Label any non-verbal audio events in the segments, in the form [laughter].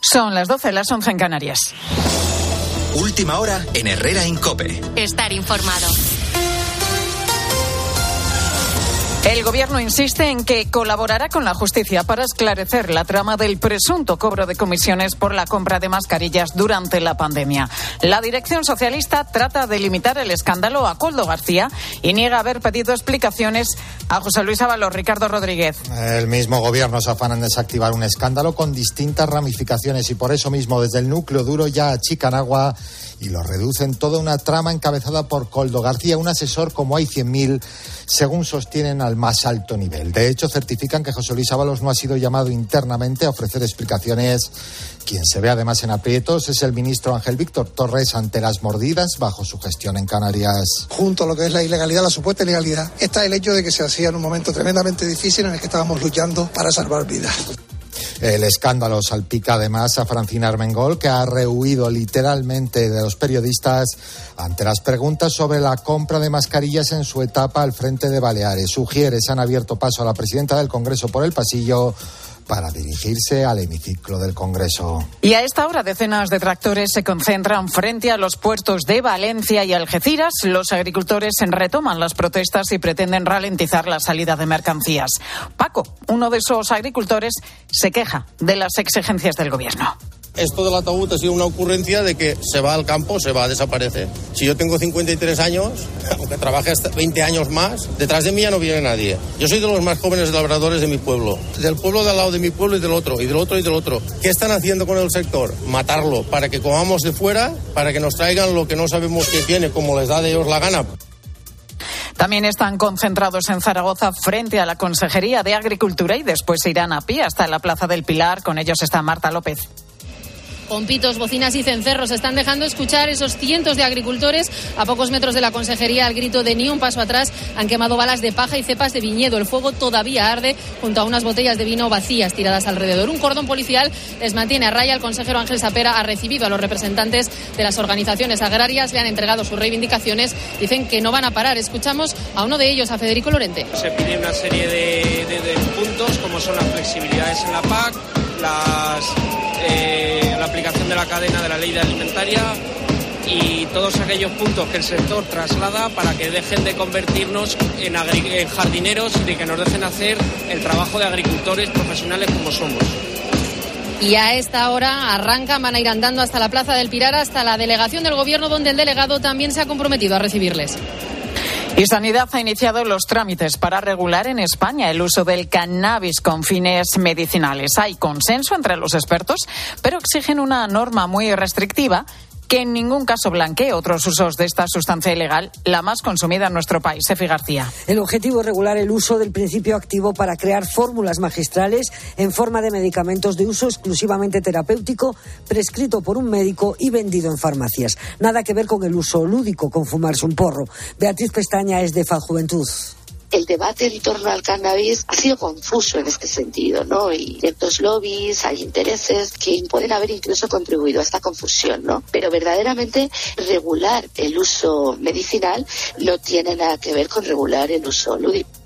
Son las 12, las 11 en Canarias. Última hora en Herrera Incope. Estar informado. El gobierno insiste en que colaborará con la justicia para esclarecer la trama del presunto cobro de comisiones por la compra de mascarillas durante la pandemia. La dirección socialista trata de limitar el escándalo a Coldo García y niega haber pedido explicaciones a José Luis Ábalos, Ricardo Rodríguez. El mismo gobierno se afana en desactivar un escándalo con distintas ramificaciones y por eso mismo desde el núcleo duro ya achican agua y lo reducen toda una trama encabezada por Coldo García, un asesor como hay 100.000, según sostienen al más alto nivel. De hecho, certifican que José Luis Ábalos no ha sido llamado internamente a ofrecer explicaciones. Quien se ve además en aprietos es el ministro Ángel Víctor Torres ante las mordidas bajo su gestión en Canarias. Junto a lo que es la ilegalidad, la supuesta ilegalidad, está el hecho de que se hacía en un momento tremendamente difícil en el que estábamos luchando para salvar vidas. El escándalo salpica además a Francina Armengol, que ha rehuido literalmente de los periodistas ante las preguntas sobre la compra de mascarillas en su etapa al frente de Baleares. Sugieres han abierto paso a la presidenta del Congreso por el pasillo para dirigirse al hemiciclo del Congreso. Y a esta hora decenas de tractores se concentran frente a los puertos de Valencia y Algeciras. Los agricultores retoman las protestas y pretenden ralentizar la salida de mercancías. Paco, uno de esos agricultores, se queja de las exigencias del Gobierno esto del ataúd ha sido una ocurrencia de que se va al campo, se va, desaparece. Si yo tengo 53 años, [laughs] aunque trabaje hasta 20 años más, detrás de mí ya no viene nadie. Yo soy de los más jóvenes labradores de mi pueblo, del pueblo de al lado de mi pueblo y del otro, y del otro y del otro. ¿Qué están haciendo con el sector? Matarlo, para que comamos de fuera, para que nos traigan lo que no sabemos que tiene, como les da de ellos la gana. También están concentrados en Zaragoza frente a la Consejería de Agricultura y después irán a pie hasta la Plaza del Pilar. Con ellos está Marta López. Con pitos, bocinas y cencerros están dejando escuchar esos cientos de agricultores a pocos metros de la consejería al grito de ni un paso atrás. Han quemado balas de paja y cepas de viñedo. El fuego todavía arde junto a unas botellas de vino vacías tiradas alrededor. Un cordón policial les mantiene a raya. El consejero Ángel Sapera ha recibido a los representantes de las organizaciones agrarias, le han entregado sus reivindicaciones. Dicen que no van a parar. Escuchamos a uno de ellos, a Federico Lorente. Se pide una serie de puntos como son las flexibilidades en la PAC, eh, la aplicación de la cadena de la ley de alimentaria y todos aquellos puntos que el sector traslada para que dejen de convertirnos en, en jardineros y que nos dejen hacer el trabajo de agricultores profesionales como somos. Y a esta hora arrancan, van a ir andando hasta la Plaza del Pirar, hasta la delegación del Gobierno, donde el delegado también se ha comprometido a recibirles. Y Sanidad ha iniciado los trámites para regular en España el uso del cannabis con fines medicinales. Hay consenso entre los expertos, pero exigen una norma muy restrictiva que en ningún caso blanquee otros usos de esta sustancia ilegal, la más consumida en nuestro país. Efi García. El objetivo es regular el uso del principio activo para crear fórmulas magistrales en forma de medicamentos de uso exclusivamente terapéutico, prescrito por un médico y vendido en farmacias. Nada que ver con el uso lúdico, con fumarse un porro. Beatriz Pestaña es de Juventud el debate en torno al cannabis ha sido confuso en este sentido, ¿no? Y ciertos lobbies, hay intereses que pueden haber incluso contribuido a esta confusión, ¿no? Pero verdaderamente regular el uso medicinal no tiene nada que ver con regular el uso lúdico.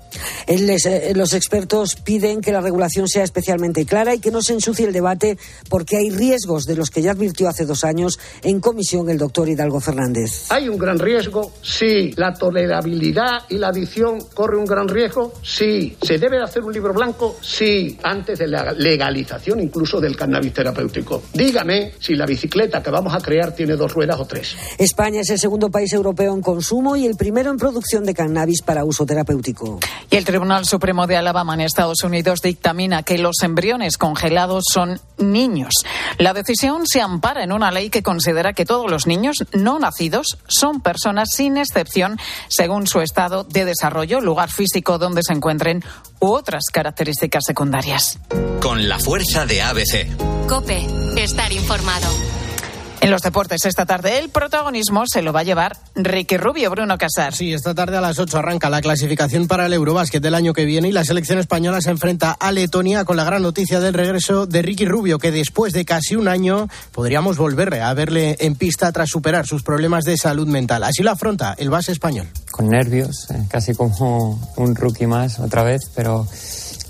Eh, los expertos piden que la regulación sea especialmente clara y que no se ensucie el debate porque hay riesgos de los que ya advirtió hace dos años en comisión el doctor Hidalgo Fernández. ¿Hay un gran riesgo? Sí. ¿La tolerabilidad y la adicción corre un gran riesgo? Sí. ¿Se debe de hacer un libro blanco? Sí. Antes de la legalización incluso del cannabis terapéutico. Dígame si la bicicleta que vamos a crear tiene dos ruedas o tres. España es el segundo país europeo en consumo y el primero en producción de cannabis para uso terapéutico. Y el Tribunal Supremo de Alabama en Estados Unidos dictamina que los embriones congelados son niños. La decisión se ampara en una ley que considera que todos los niños no nacidos son personas sin excepción según su estado de desarrollo, lugar físico donde se encuentren u otras características secundarias. Con la fuerza de ABC. Cope, estar informado. En los deportes esta tarde el protagonismo se lo va a llevar Ricky Rubio, Bruno Casar. Sí, esta tarde a las 8 arranca la clasificación para el Eurobásquet del año que viene y la selección española se enfrenta a Letonia con la gran noticia del regreso de Ricky Rubio, que después de casi un año podríamos volverle a verle en pista tras superar sus problemas de salud mental. Así lo afronta el base español. Con nervios, eh, casi como un rookie más otra vez, pero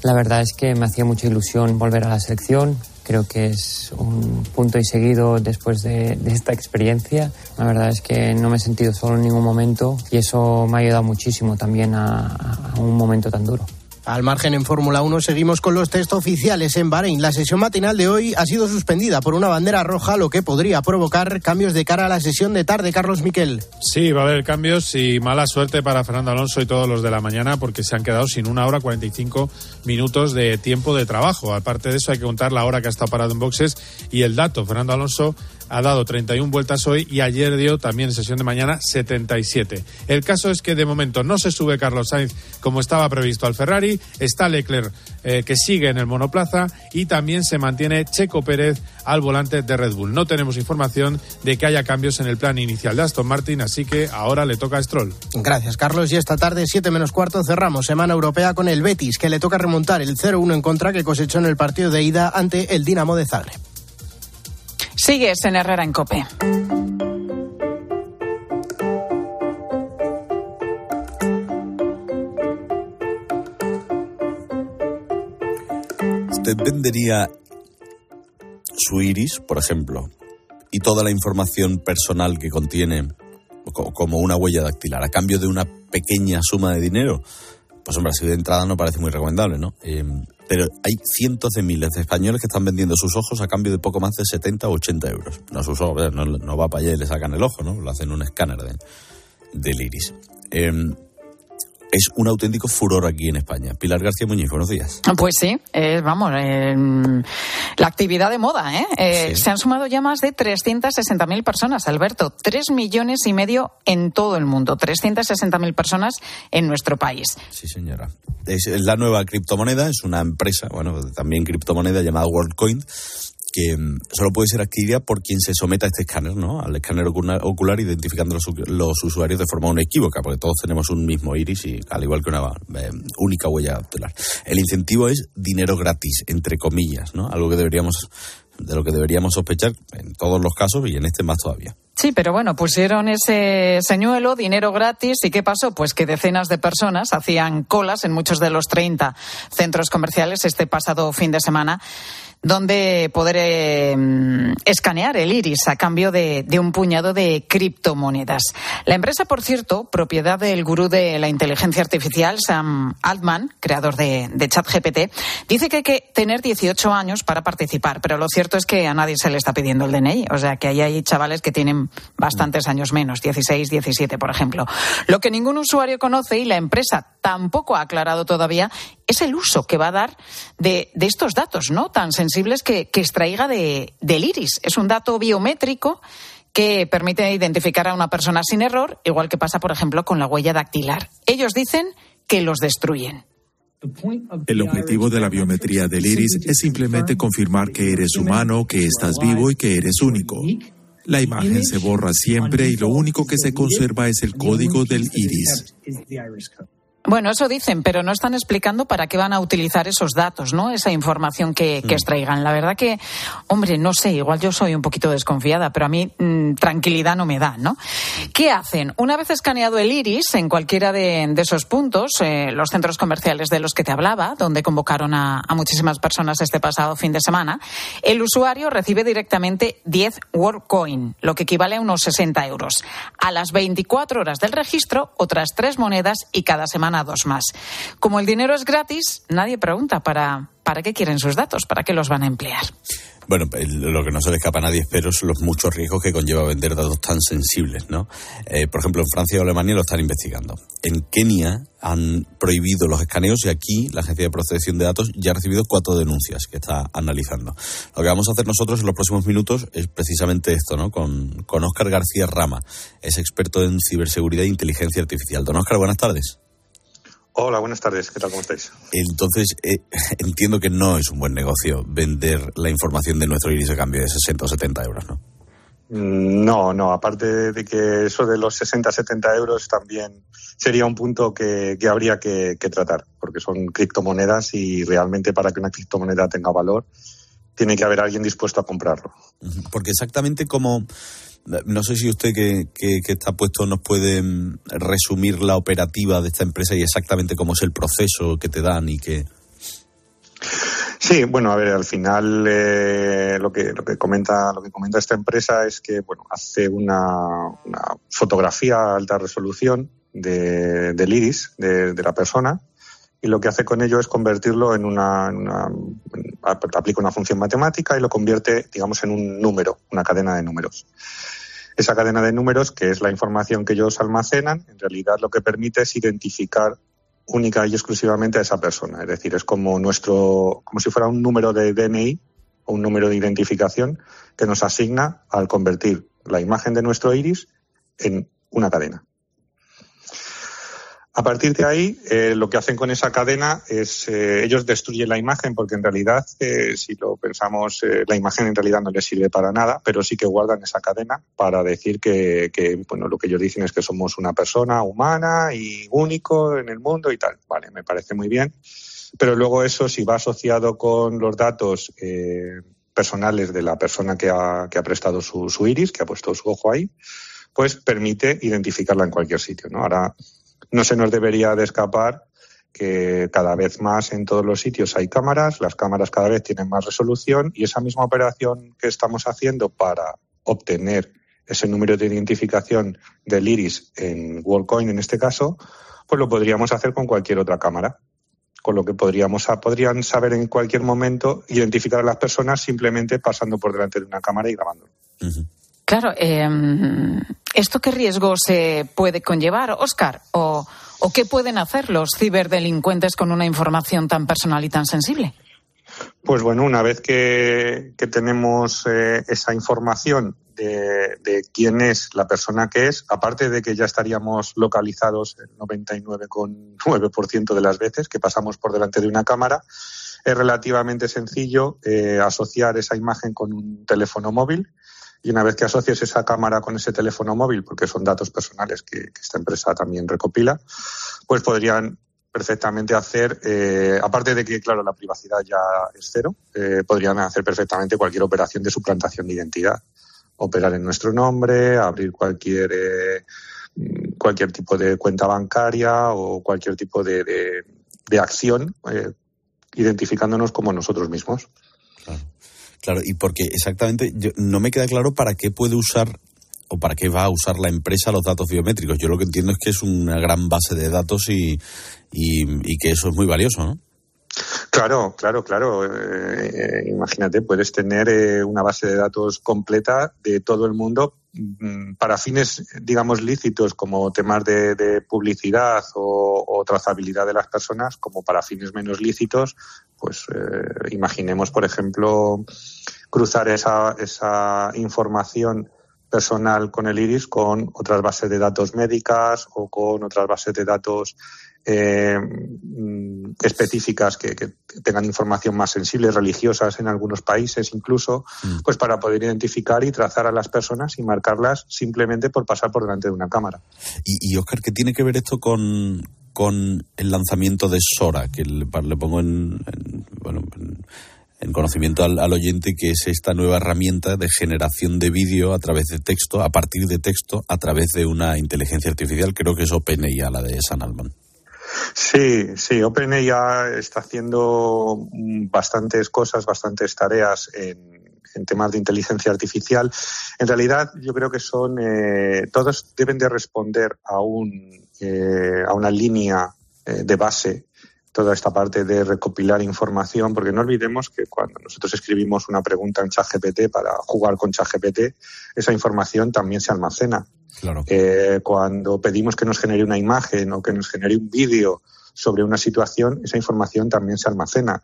la verdad es que me hacía mucha ilusión volver a la selección Creo que es un punto y seguido después de, de, esta experiencia. La verdad es que no me he sentido solo en ningún momento y eso me ha ayudado muchísimo también a, a un momento tan duro. Al margen en Fórmula 1 seguimos con los test oficiales en Bahrein. La sesión matinal de hoy ha sido suspendida por una bandera roja, lo que podría provocar cambios de cara a la sesión de tarde. Carlos Miquel. Sí, va a haber cambios y mala suerte para Fernando Alonso y todos los de la mañana porque se han quedado sin una hora 45 minutos de tiempo de trabajo. Aparte de eso hay que contar la hora que ha estado parado en boxes y el dato. Fernando Alonso ha dado 31 vueltas hoy y ayer dio también en sesión de mañana 77. El caso es que de momento no se sube Carlos Sainz como estaba previsto al Ferrari, está Leclerc eh, que sigue en el monoplaza y también se mantiene Checo Pérez al volante de Red Bull. No tenemos información de que haya cambios en el plan inicial de Aston Martin, así que ahora le toca a Stroll. Gracias Carlos y esta tarde 7 menos cuarto cerramos Semana Europea con el Betis que le toca remontar el 0-1 en contra que cosechó en el partido de ida ante el Dinamo de Zagreb. Sigues en Herrera en Cope. ¿Usted vendería su iris, por ejemplo, y toda la información personal que contiene como una huella dactilar a cambio de una pequeña suma de dinero? Pues hombre, así de entrada no parece muy recomendable, ¿no? Eh, pero hay cientos de miles de españoles que están vendiendo sus ojos a cambio de poco más de 70 o 80 euros. No sus ojos, no, no va para allá y le sacan el ojo, ¿no? Lo hacen un escáner de, del iris. Eh, es un auténtico furor aquí en España. Pilar García Muñiz, buenos días. Pues sí, eh, vamos, eh, la actividad de moda. ¿eh? eh sí. Se han sumado ya más de 360.000 personas, Alberto. Tres millones y medio en todo el mundo. 360.000 personas en nuestro país. Sí, señora. Es la nueva criptomoneda, es una empresa, bueno, también criptomoneda llamada WorldCoin que solo puede ser adquirida por quien se someta a este escáner, ¿no? Al escáner ocular, identificando los, usuarios de forma inequívoca, porque todos tenemos un mismo iris y al igual que una eh, única huella dactilar. El incentivo es dinero gratis, entre comillas, ¿no? Algo que deberíamos de lo que deberíamos sospechar en todos los casos y en este más todavía. Sí, pero bueno, pusieron ese señuelo, dinero gratis, ¿y qué pasó? Pues que decenas de personas hacían colas en muchos de los 30 centros comerciales este pasado fin de semana donde poder eh, escanear el iris a cambio de, un puñado de criptomonedas. La empresa, por cierto, propiedad del gurú de la inteligencia artificial, Sam Altman, creador de, de ChatGPT, dice que hay que tener 18 años para participar, pero lo cierto es que a nadie se le está pidiendo el DNI. O sea, que ahí hay chavales que tienen bastantes años menos, 16, 17, por ejemplo. Lo que ningún usuario conoce y la empresa tampoco ha aclarado todavía es el uso que va a dar de, de estos datos, ¿no? Tan sensibles que, que extraiga de, del iris. Es un dato biométrico que permite identificar a una persona sin error, igual que pasa, por ejemplo, con la huella dactilar. Ellos dicen que los destruyen. El objetivo de la biometría del iris es simplemente confirmar que eres humano, que estás vivo y que eres único. La imagen se borra siempre y lo único que se conserva es el código del iris. Bueno, eso dicen, pero no están explicando para qué van a utilizar esos datos, ¿no? Esa información que, que extraigan. La verdad que, hombre, no sé, igual yo soy un poquito desconfiada, pero a mí mmm, tranquilidad no me da, ¿no? ¿Qué hacen? Una vez escaneado el iris en cualquiera de, de esos puntos, eh, los centros comerciales de los que te hablaba, donde convocaron a, a, muchísimas personas este pasado fin de semana, el usuario recibe directamente 10 WorldCoin, lo que equivale a unos 60 euros. A las 24 horas del registro, otras tres monedas y cada semana a dos más. Como el dinero es gratis, nadie pregunta para, para qué quieren sus datos, para qué los van a emplear. Bueno, lo que no se le escapa a nadie, espero, son los muchos riesgos que conlleva vender datos tan sensibles, ¿no? Eh, por ejemplo, en Francia o Alemania lo están investigando. En Kenia han prohibido los escaneos y aquí la Agencia de Protección de Datos ya ha recibido cuatro denuncias que está analizando. Lo que vamos a hacer nosotros en los próximos minutos es precisamente esto, ¿no? Con, con Óscar García Rama, es experto en ciberseguridad e inteligencia artificial. Don Óscar, buenas tardes. Hola, buenas tardes. ¿Qué tal? ¿Cómo estáis? Entonces, eh, [laughs] entiendo que no es un buen negocio vender la información de nuestro iris a cambio de 60 o 70 euros, ¿no? No, no. Aparte de que eso de los 60, 70 euros también sería un punto que, que habría que, que, tratar, porque son criptomonedas y realmente para que una criptomoneda tenga valor tiene que haber alguien dispuesto a comprarlo. Porque exactamente como no sé si usted que, que, que, está puesto nos puede resumir la operativa de esta empresa y exactamente cómo es el proceso que te dan y que... Sí, bueno, a ver, al final eh, lo que lo que comenta lo que comenta esta empresa es que bueno hace una, fotografía a alta resolución de, del iris de, la persona y lo que hace con ello es convertirlo en una, aplica una función matemática y lo convierte digamos en un número, una cadena de números. Esa cadena de números, que es la información que ellos almacenan, en realidad lo que permite es identificar única y exclusivamente a esa persona. Es decir, es como nuestro, como si fuera un número de DNI o un número de identificación que nos asigna al convertir la imagen de nuestro iris en una cadena. A partir de ahí, eh, lo que hacen con esa cadena es, eh, ellos destruyen la imagen porque en realidad, eh, si lo pensamos, eh, la imagen en realidad no les sirve para nada, pero sí que guardan esa cadena para decir que, bueno, lo que ellos dicen es que somos una persona humana y único en el mundo y tal. Vale, me parece muy bien. Pero luego eso, si va asociado con los datos personales de la persona que ha, que ha prestado su iris, que ha puesto su ojo ahí, pues permite identificarla en cualquier sitio, ¿no? Ahora, no se nos debería de escapar que cada vez más en todos los sitios hay cámaras, las cámaras cada vez tienen más resolución y esa misma operación que estamos haciendo para obtener ese número de identificación del iris en WorldCoin en este caso, pues lo podríamos hacer con cualquier otra cámara. Con lo que podríamos, podrían saber en cualquier momento identificar a las personas simplemente pasando por delante de una cámara y grabándolo. Claro, eh, ¿esto qué riesgo se puede conllevar, Oscar? ¿O, ¿O qué pueden hacer los ciberdelincuentes con una información tan personal y tan sensible? Pues bueno, una vez que, tenemos eh, esa información de, de, quién es la persona que es, aparte de que ya estaríamos localizados el 99,9% de las veces que pasamos por delante de una cámara, es relativamente sencillo eh, asociar esa imagen con un teléfono móvil y una vez que asocies esa cámara con ese teléfono móvil, porque son datos personales que, esta empresa también recopila, pues podrían perfectamente hacer, eh, aparte de que, claro, la privacidad ya es cero, eh, podrían hacer perfectamente cualquier operación de suplantación de identidad. Operar en nuestro nombre, abrir cualquier, eh, cualquier tipo de cuenta bancaria o cualquier tipo de, de, acción, identificándonos como nosotros mismos. Claro. Y porque exactamente yo, no me queda claro para qué puede usar o para qué va a usar la empresa los datos biométricos. Yo lo que entiendo es que es una gran base de datos y, y, y que eso es muy valioso, ¿no? Claro, claro, claro. Eh, eh, imagínate, puedes tener eh, una base de datos completa de todo el mundo mmm, para fines, digamos, lícitos como temas de, de publicidad o, o, trazabilidad de las personas, como para fines menos lícitos, pues eh, imaginemos, por ejemplo, cruzar esa, esa información personal con el iris con otras bases de datos médicas o con otras bases de datos eh, específicas que, que, tengan información más sensible, religiosas en algunos países incluso, mm. pues para poder identificar y trazar a las personas y marcarlas simplemente por pasar por delante de una cámara. Y, y Oscar, ¿qué tiene que ver esto con, con el lanzamiento de Sora? Que le, le pongo en, en bueno, en, en conocimiento al, oyente que es esta nueva herramienta de generación de vídeo a través de texto, a partir de texto, a través de una inteligencia artificial, creo que es OpenAI, la de San Alman. Sí, sí, OpenAI está haciendo bastantes cosas, bastantes tareas en, en, temas de inteligencia artificial. En realidad, yo creo que son eh, todos deben de responder a un eh, a una línea eh, de base toda esta parte de recopilar información, porque no olvidemos que cuando nosotros escribimos una pregunta en ChatGPT para jugar con ChatGPT, esa información también se almacena. Claro. Eh, cuando pedimos que nos genere una imagen o que nos genere un vídeo sobre una situación, esa información también se almacena.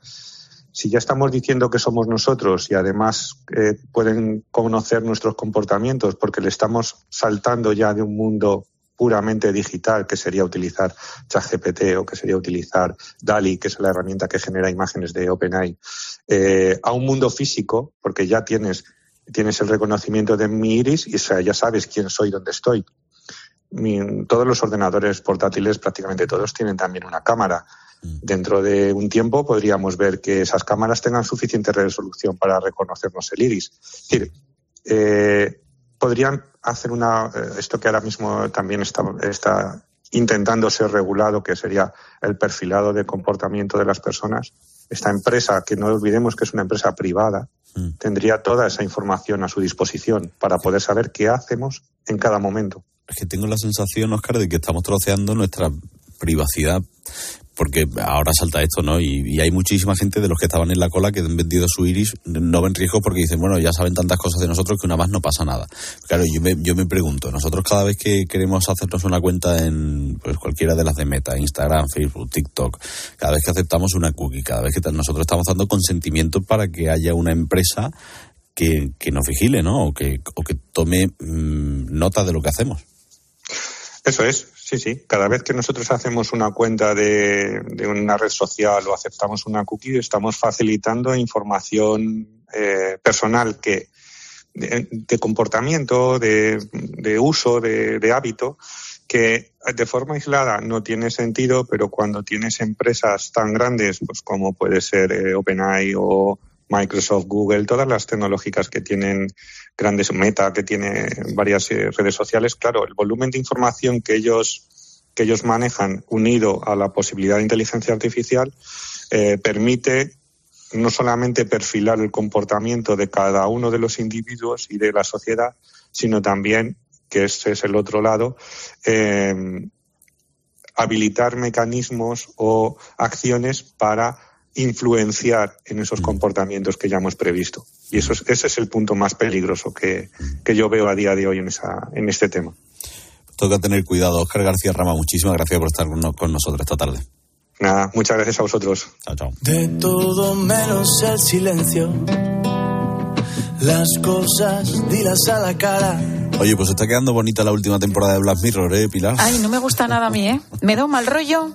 Si ya estamos diciendo que somos nosotros y además eh, pueden conocer nuestros comportamientos porque le estamos saltando ya de un mundo puramente digital, que sería utilizar ChatGPT o que sería utilizar DALI, que es la herramienta que genera imágenes de OpenAI, eh, a un mundo físico, porque ya tienes, tienes el reconocimiento de mi iris y o sea, ya sabes quién soy, dónde estoy. Mi, todos los ordenadores portátiles, prácticamente todos, tienen también una cámara. Dentro de un tiempo podríamos ver que esas cámaras tengan suficiente resolución para reconocernos el iris. Es decir, eh, podrían hacer una, eh, esto que ahora mismo también está, está intentando ser regulado, que sería el perfilado de comportamiento de las personas, esta empresa, que no olvidemos que es una empresa privada, Mm. tendría toda esa información a su disposición para poder saber qué hacemos en cada momento. Es que tengo la sensación, Oscar, de que estamos troceando nuestra privacidad. Porque ahora salta esto, ¿no? Y, y hay muchísima gente de los que estaban en la cola que han vendido su iris, no ven riesgo porque dicen, bueno, ya saben tantas cosas de nosotros que una más no pasa nada. Claro, yo me, yo me pregunto, nosotros cada vez que queremos hacernos una cuenta en pues cualquiera de las de Meta, Instagram, Facebook, TikTok, cada vez que aceptamos una cookie, cada vez que nosotros estamos dando consentimiento para que haya una empresa que, que nos vigile, ¿no? O que, o que tome mm, nota de lo que hacemos. Eso es, sí, sí. Cada vez que nosotros hacemos una cuenta de, una red social o aceptamos una cookie, estamos facilitando información eh, personal que de, comportamiento, de, uso, de, de hábito, que de forma aislada no tiene sentido, pero cuando tienes empresas tan grandes, pues como puede ser eh, OpenAI o Microsoft, Google, todas las tecnológicas que tienen grandes Meta, que tiene varias eh, redes sociales, claro, el volumen de información que ellos que ellos manejan unido a la posibilidad de inteligencia artificial eh, permite no solamente perfilar el comportamiento de cada uno de los individuos y de la sociedad, sino también, que ese es el otro lado, eh, habilitar mecanismos o acciones para influenciar en esos comportamientos que ya hemos previsto. Y eso es, ese es el punto más peligroso que, que yo veo a día de hoy en, esa, en este tema. Toca tener cuidado. Oscar García Rama, muchísimas gracias por estar con, con nosotros esta tarde. Nada, muchas gracias a vosotros. Chao, chao. De todo menos el silencio. Las cosas, dilas a la cara. Oye, pues está quedando bonita la última temporada de Black Mirror, ¿eh, Pilar? Ay, no me gusta nada a mí, ¿eh? Me da un mal rollo.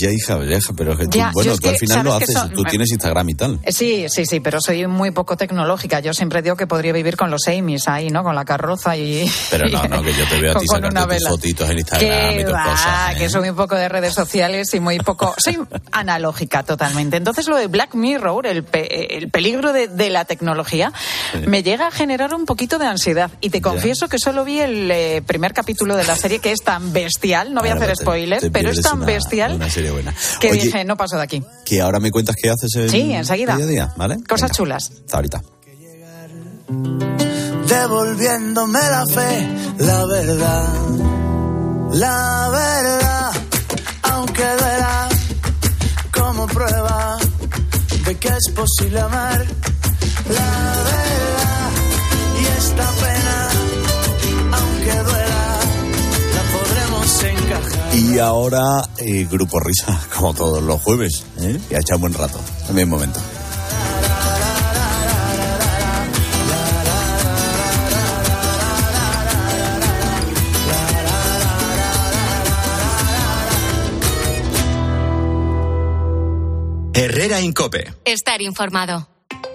Ya, hija, ya, hija, pero que tú, Ya, bueno, tú al final lo ¿sabes qué haces, son? tú tienes Instagram y tal. Sí, sí, sí, pero soy muy poco tecnológica. Yo siempre digo que podría vivir con los Amy's ahí, ¿no? Con la carroza y... Pero no, no, que yo te veo a [laughs] ti sacarte tus fotitos en Instagram y va, cosas. ¿eh? que soy muy poco de redes sociales y muy poco... [laughs] Soy analógica totalmente. Entonces lo de Black Mirror, el, pe- el peligro de, de la tecnología, me llega a generar un poquito de ansiedad. Y te confieso que solo vi el eh, primer capítulo de la serie, que es tan bestial, no voy a hacer te- spoiler, te pero es tan una- bestial Una serie buena. que Oye, dije, no paso de aquí. que ahora me cuentas qué haces en Sí, enseguida. día a día, ¿vale? Cosas chulas. Hasta ahorita. Devolviéndome la fe, la verdad. La verdad, aunque duela como prueba de que es posible amar. La verdad y esta pena, Y ahora, eh, Grupo Risa, [laughs] como todos los jueves, ¿eh? Y ha echado un buen rato, en mi momento. Herrera Incope. Estar informado.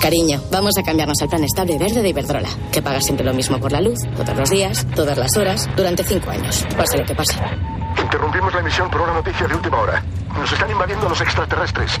Cariño, vamos a cambiarnos al plan estable verde de Iberdrola, que paga siempre lo mismo por la luz, todos los días, todas las horas, durante cinco años, pase lo que pase. Interrumpimos la emisión por una noticia de última hora. Nos están invadiendo los extraterrestres.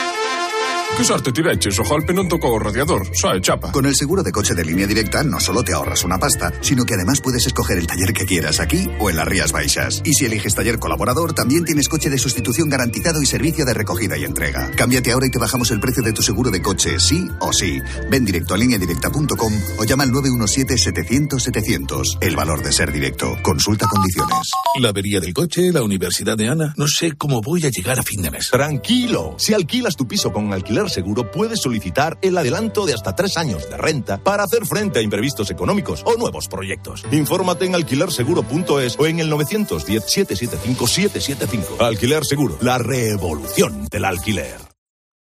Sorte ti vecchio, so golpe non tocó o radiador, sai, chapa. Con el seguro de coche de línea directa no solo te ahorras una pasta, sino que además puedes escoger el taller que quieras aquí o en las Rías Baixas. Y si eliges taller colaborador, también tienes coche de sustitución garantizado y servicio de recogida y entrega. Cámbiate ahora y te bajamos el precio de tu seguro de coche, sí o sí. Ven directo a lineadirecta.com o llama al 917-700-700. El valor de ser directo. Consulta condiciones. La avería del coche, la universidad de Ana. No sé cómo voy a llegar a fin de mes. Tranquilo. Si alquilas tu piso con alquiler Alquiler Seguro puedes solicitar el adelanto de hasta tres años de renta para hacer frente a imprevistos económicos o nuevos proyectos. Infórmate en alquilerseguro.es o en el 910-775-775. Alquiler Seguro, la revolución del alquiler.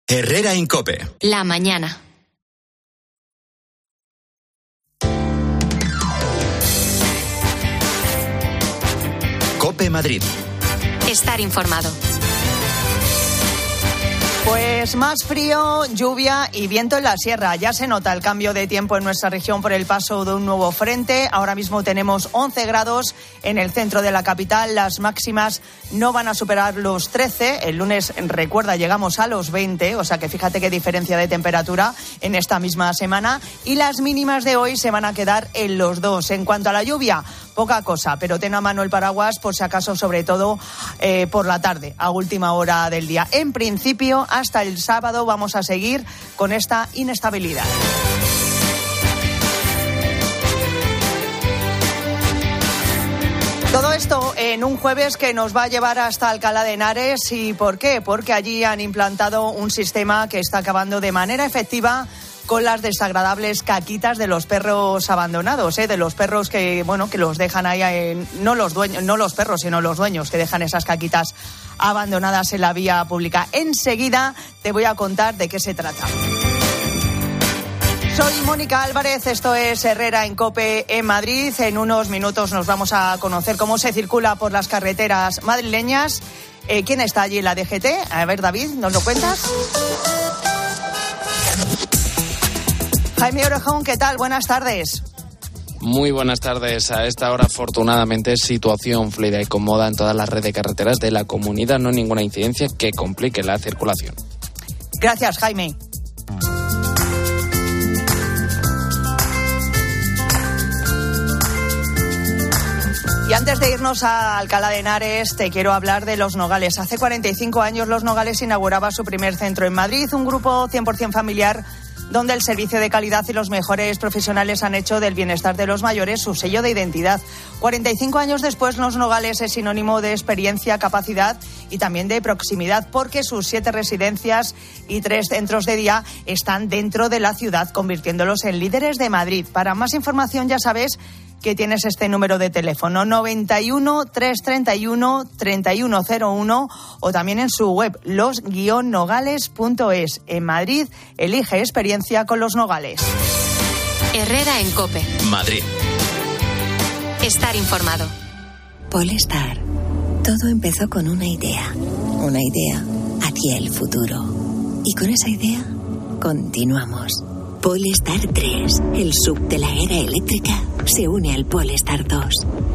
Herrera Incope. La mañana. Cope Madrid. Estar informado. Pues más frío, lluvia y viento en la sierra. Ya se nota el cambio de tiempo en nuestra región por el paso de un nuevo frente. Ahora mismo tenemos 11 grados en el centro de la capital. Las máximas no van a superar los 13. El lunes, recuerda, llegamos a los 20. O sea que fíjate qué diferencia de temperatura en esta misma semana. Y las mínimas de hoy se van a quedar en los dos. En cuanto a la lluvia, poca cosa, pero ten a mano el paraguas por si acaso, sobre todo eh, por la tarde, a última hora del día. En principio, hasta el sábado vamos a seguir con esta inestabilidad. Todo esto en un jueves que nos va a llevar hasta Alcalá de Henares. ¿Y por qué? Porque allí han implantado un sistema que está acabando de manera efectiva con las desagradables caquitas de los perros abandonados, ¿eh? de los perros que bueno que los dejan ahí, en, no los dueños, no los perros, sino los dueños que dejan esas caquitas abandonadas en la vía pública. Enseguida te voy a contar de qué se trata. Soy Mónica Álvarez, esto es Herrera en Cope en Madrid. En unos minutos nos vamos a conocer cómo se circula por las carreteras madrileñas. Eh, ¿Quién está allí en la DGT? A ver, David, ¿nos lo cuentas? Jaime Orejón, ¿qué tal? Buenas tardes. Muy buenas tardes. A esta hora, afortunadamente, situación fluida y cómoda en todas las redes de carreteras de la comunidad. No hay ninguna incidencia que complique la circulación. Gracias, Jaime. Y antes de irnos a Alcalá de Henares, te quiero hablar de Los Nogales. Hace 45 años Los Nogales inauguraba su primer centro en Madrid, un grupo 100% familiar donde el servicio de calidad y los mejores profesionales han hecho del bienestar de los mayores su sello de identidad. 45 años después, Los Nogales es sinónimo de experiencia, capacidad y también de proximidad, porque sus siete residencias y tres centros de día están dentro de la ciudad, convirtiéndolos en líderes de Madrid. Para más información, ya sabes, que tienes este número de teléfono 91 331 3101 o también en su web los-nogales.es. En Madrid, elige experiencia con los Nogales. Herrera en Cope. Madrid. Estar informado. Polestar. Todo empezó con una idea. Una idea hacia el futuro. Y con esa idea continuamos. Polestar 3, el sub de la era eléctrica, se une al Polestar 2.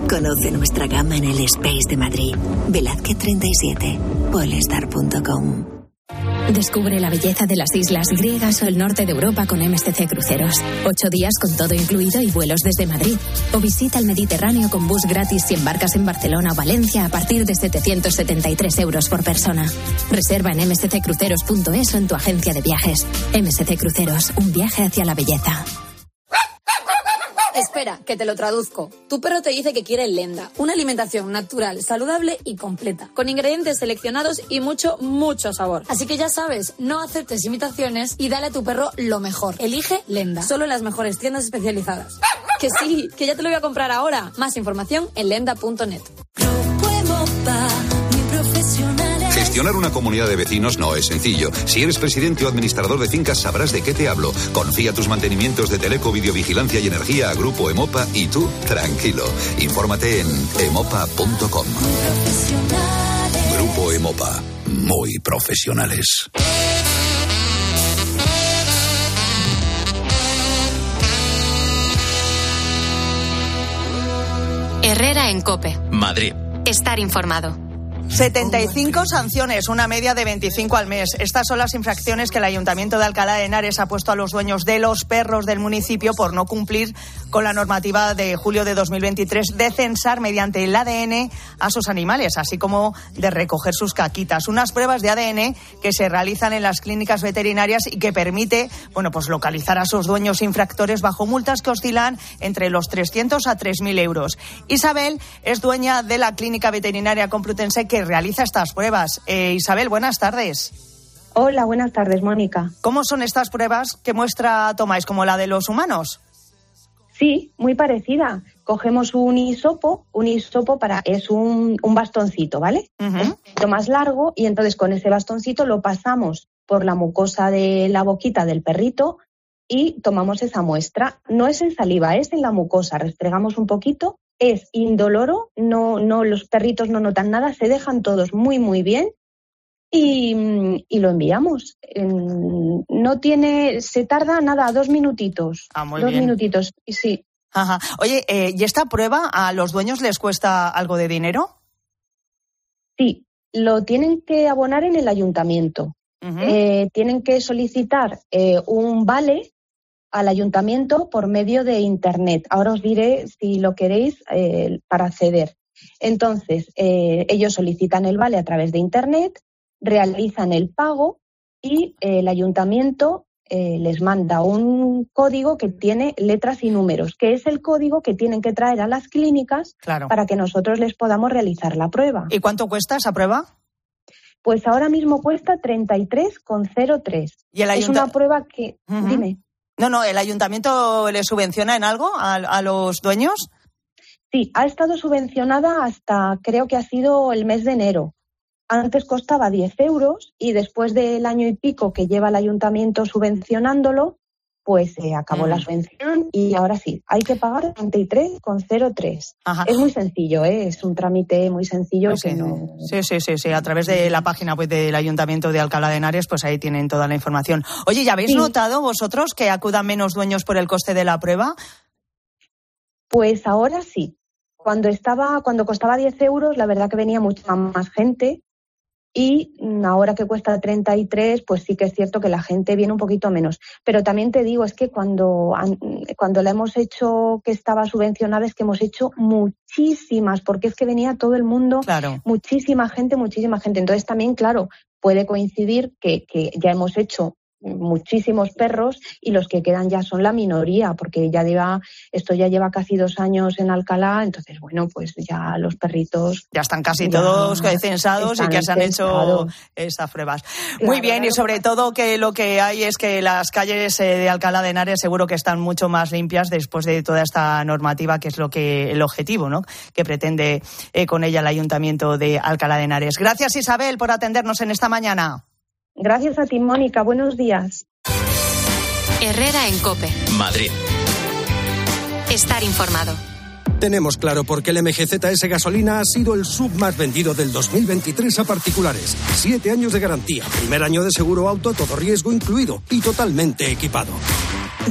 Conoce nuestra gama en el Space de Madrid. Velázquez 37, polestar.com. Descubre la belleza de las islas griegas o el norte de Europa con MSC Cruceros. Ocho días con todo incluido y vuelos desde Madrid. O visita el Mediterráneo con bus gratis si embarcas en Barcelona o Valencia a partir de 773 euros por persona. Reserva en msccruceros.es o en tu agencia de viajes. MSC Cruceros, un viaje hacia la belleza. Espera, que te lo traduzco. Tu perro te dice que quiere Lenda, una alimentación natural, saludable y completa, con ingredientes seleccionados y mucho, mucho sabor. Así que ya sabes, no aceptes imitaciones y dale a tu perro lo mejor. Elige Lenda, solo en las mejores tiendas especializadas. Que sí, que ya te lo voy a comprar ahora. Más información en lenda.net. Gestionar una comunidad de vecinos no es sencillo. Si eres presidente o administrador de fincas sabrás de qué te hablo. Confía tus mantenimientos de teleco, videovigilancia y energía a Grupo Emopa y tú, tranquilo. Infórmate en emopa.com. Grupo Emopa. Muy profesionales. Herrera en Cope. Madrid. Estar informado. 75 sanciones, una media de 25 al mes. Estas son las infracciones que el Ayuntamiento de Alcalá de Henares ha puesto a los dueños de los perros del municipio por no cumplir con la normativa de julio de 2023 de censar mediante el ADN a sus animales, así como de recoger sus caquitas. Unas pruebas de ADN que se realizan en las clínicas veterinarias y que permite, bueno, pues localizar a sus dueños infractores bajo multas que oscilan entre los 300 a 3.000 euros. Isabel es dueña de la clínica veterinaria Complutense que realiza estas pruebas. Eh, Isabel, buenas tardes. Hola, buenas tardes, Mónica. ¿Cómo son estas pruebas que muestra tomáis, como la de los humanos? Sí, muy parecida. Cogemos un hisopo, un hisopo para es un, un bastoncito, ¿vale? Un poquito más largo y entonces con ese bastoncito lo pasamos por la mucosa de la boquita del perrito y tomamos esa muestra. No es en saliva, es en la mucosa. Restregamos un poquito, es indoloro, no, no, los perritos no notan nada, se dejan todos muy, muy bien y, y lo enviamos. En- no tiene, se tarda nada, dos minutitos. Ah, muy dos bien. minutitos, y sí. Ajá. Oye, eh, ¿y esta prueba a los dueños les cuesta algo de dinero? Sí, lo tienen que abonar en el ayuntamiento. Eh, tienen que solicitar eh, un vale al ayuntamiento por medio de Internet. Ahora os diré si lo queréis eh, para acceder. Entonces, eh, ellos solicitan el vale a través de Internet, realizan el pago y eh, el ayuntamiento eh, les manda un código que tiene letras y números, que es el código que tienen que traer a las clínicas Claro. para que nosotros les podamos realizar la prueba. ¿Y cuánto cuesta esa prueba? Pues ahora mismo cuesta 33,03. ¿Y el Es ayunta- una prueba que... Dime. No, no, ¿el ayuntamiento le subvenciona en algo a, a los dueños? Sí, ha estado subvencionada hasta creo que ha sido el mes de enero. Antes costaba 10 euros y después del año y pico que lleva el ayuntamiento subvencionándolo, pues se acabó Mm. la subvención y ahora sí, hay que pagar 33,03. Es muy sencillo, ¿eh? es un trámite muy sencillo Pues que sí, no... Sí, sí, sí, sí. A través de la página web del Ayuntamiento de Alcalá de Henares, pues ahí tienen toda la información. Oye, ¿ya habéis Sí. notado vosotros que acudan menos dueños por el coste de la prueba? Pues ahora sí. Cuando estaba, cuando costaba 10 euros, la verdad que venía mucha más gente. Y ahora que cuesta 33, pues sí que es cierto que la gente viene un poquito menos. Pero también te digo, es que cuando, cuando la hemos hecho que estaba subvencionada, es que hemos hecho muchísimas, porque es que venía todo el mundo, Claro. muchísima gente, muchísima gente. Entonces también, claro, puede coincidir que, que ya hemos hecho muchísimos perros y los que quedan ya son la minoría, porque ya lleva, esto ya lleva casi dos años en Alcalá, entonces bueno, pues ya los perritos Ya están casi ya todos censados y que se han hecho estas pruebas. Claro, Muy bien, y sobre todo que lo que hay es que las calles eh, de Alcalá de Henares seguro que están mucho más limpias después de toda esta normativa, que es lo que el objetivo, ¿no? Que pretende eh, con ella el Ayuntamiento de Alcalá de Henares. Gracias, Isabel, por atendernos en esta mañana. Gracias a ti, Mónica. Buenos días. Herrera en Cope. Madrid. Estar informado. Tenemos claro por qué el MGZS gasolina ha sido el sub más vendido del 2023 a particulares. Siete años de garantía, primer año de seguro auto, todo riesgo incluido y totalmente equipado.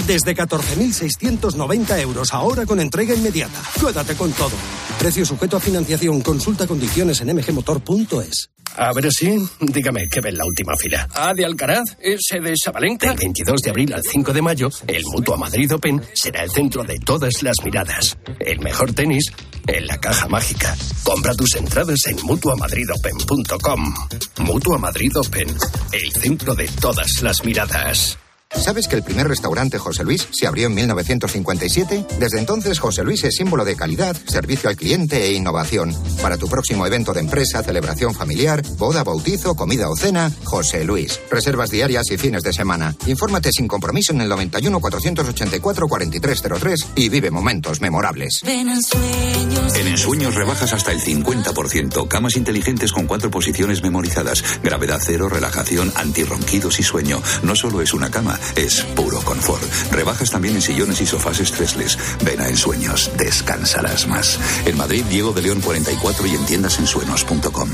Desde 14.690 euros ahora con entrega inmediata. Quédate con todo. Precio sujeto a financiación. Consulta condiciones en mgmotor.es. A ver si, dígame, ¿qué ve en la última fila? ¿A de Alcaraz? ¿Ese de Sabalenka? Del 22 de abril al 5 de mayo, el Mutua Madrid Open será el centro de todas las miradas. El mejor tenis en la caja mágica. Compra tus entradas en mutuamadridopen.com. Mutua Madrid Open, el centro de todas las miradas. ¿Sabes que el primer restaurante José Luis se abrió en 1957? Desde entonces José Luis es símbolo de calidad, servicio al cliente e innovación. Para tu próximo evento de empresa, celebración familiar, boda, bautizo, comida o cena, José Luis. Reservas diarias y fines de semana. Infórmate sin compromiso en el 91 484 4303 y vive momentos memorables. Ven en sueños. En ensueños rebajas hasta el 50%. Camas inteligentes con cuatro posiciones memorizadas. Gravedad cero, relajación, antirronquidos y sueño. No solo es una cama, es puro confort. Rebajas también en sillones y sofás estresles. Ven a Ensueños, descansarás más. En Madrid, Diego de León 44 y en tiendasensuenos.com.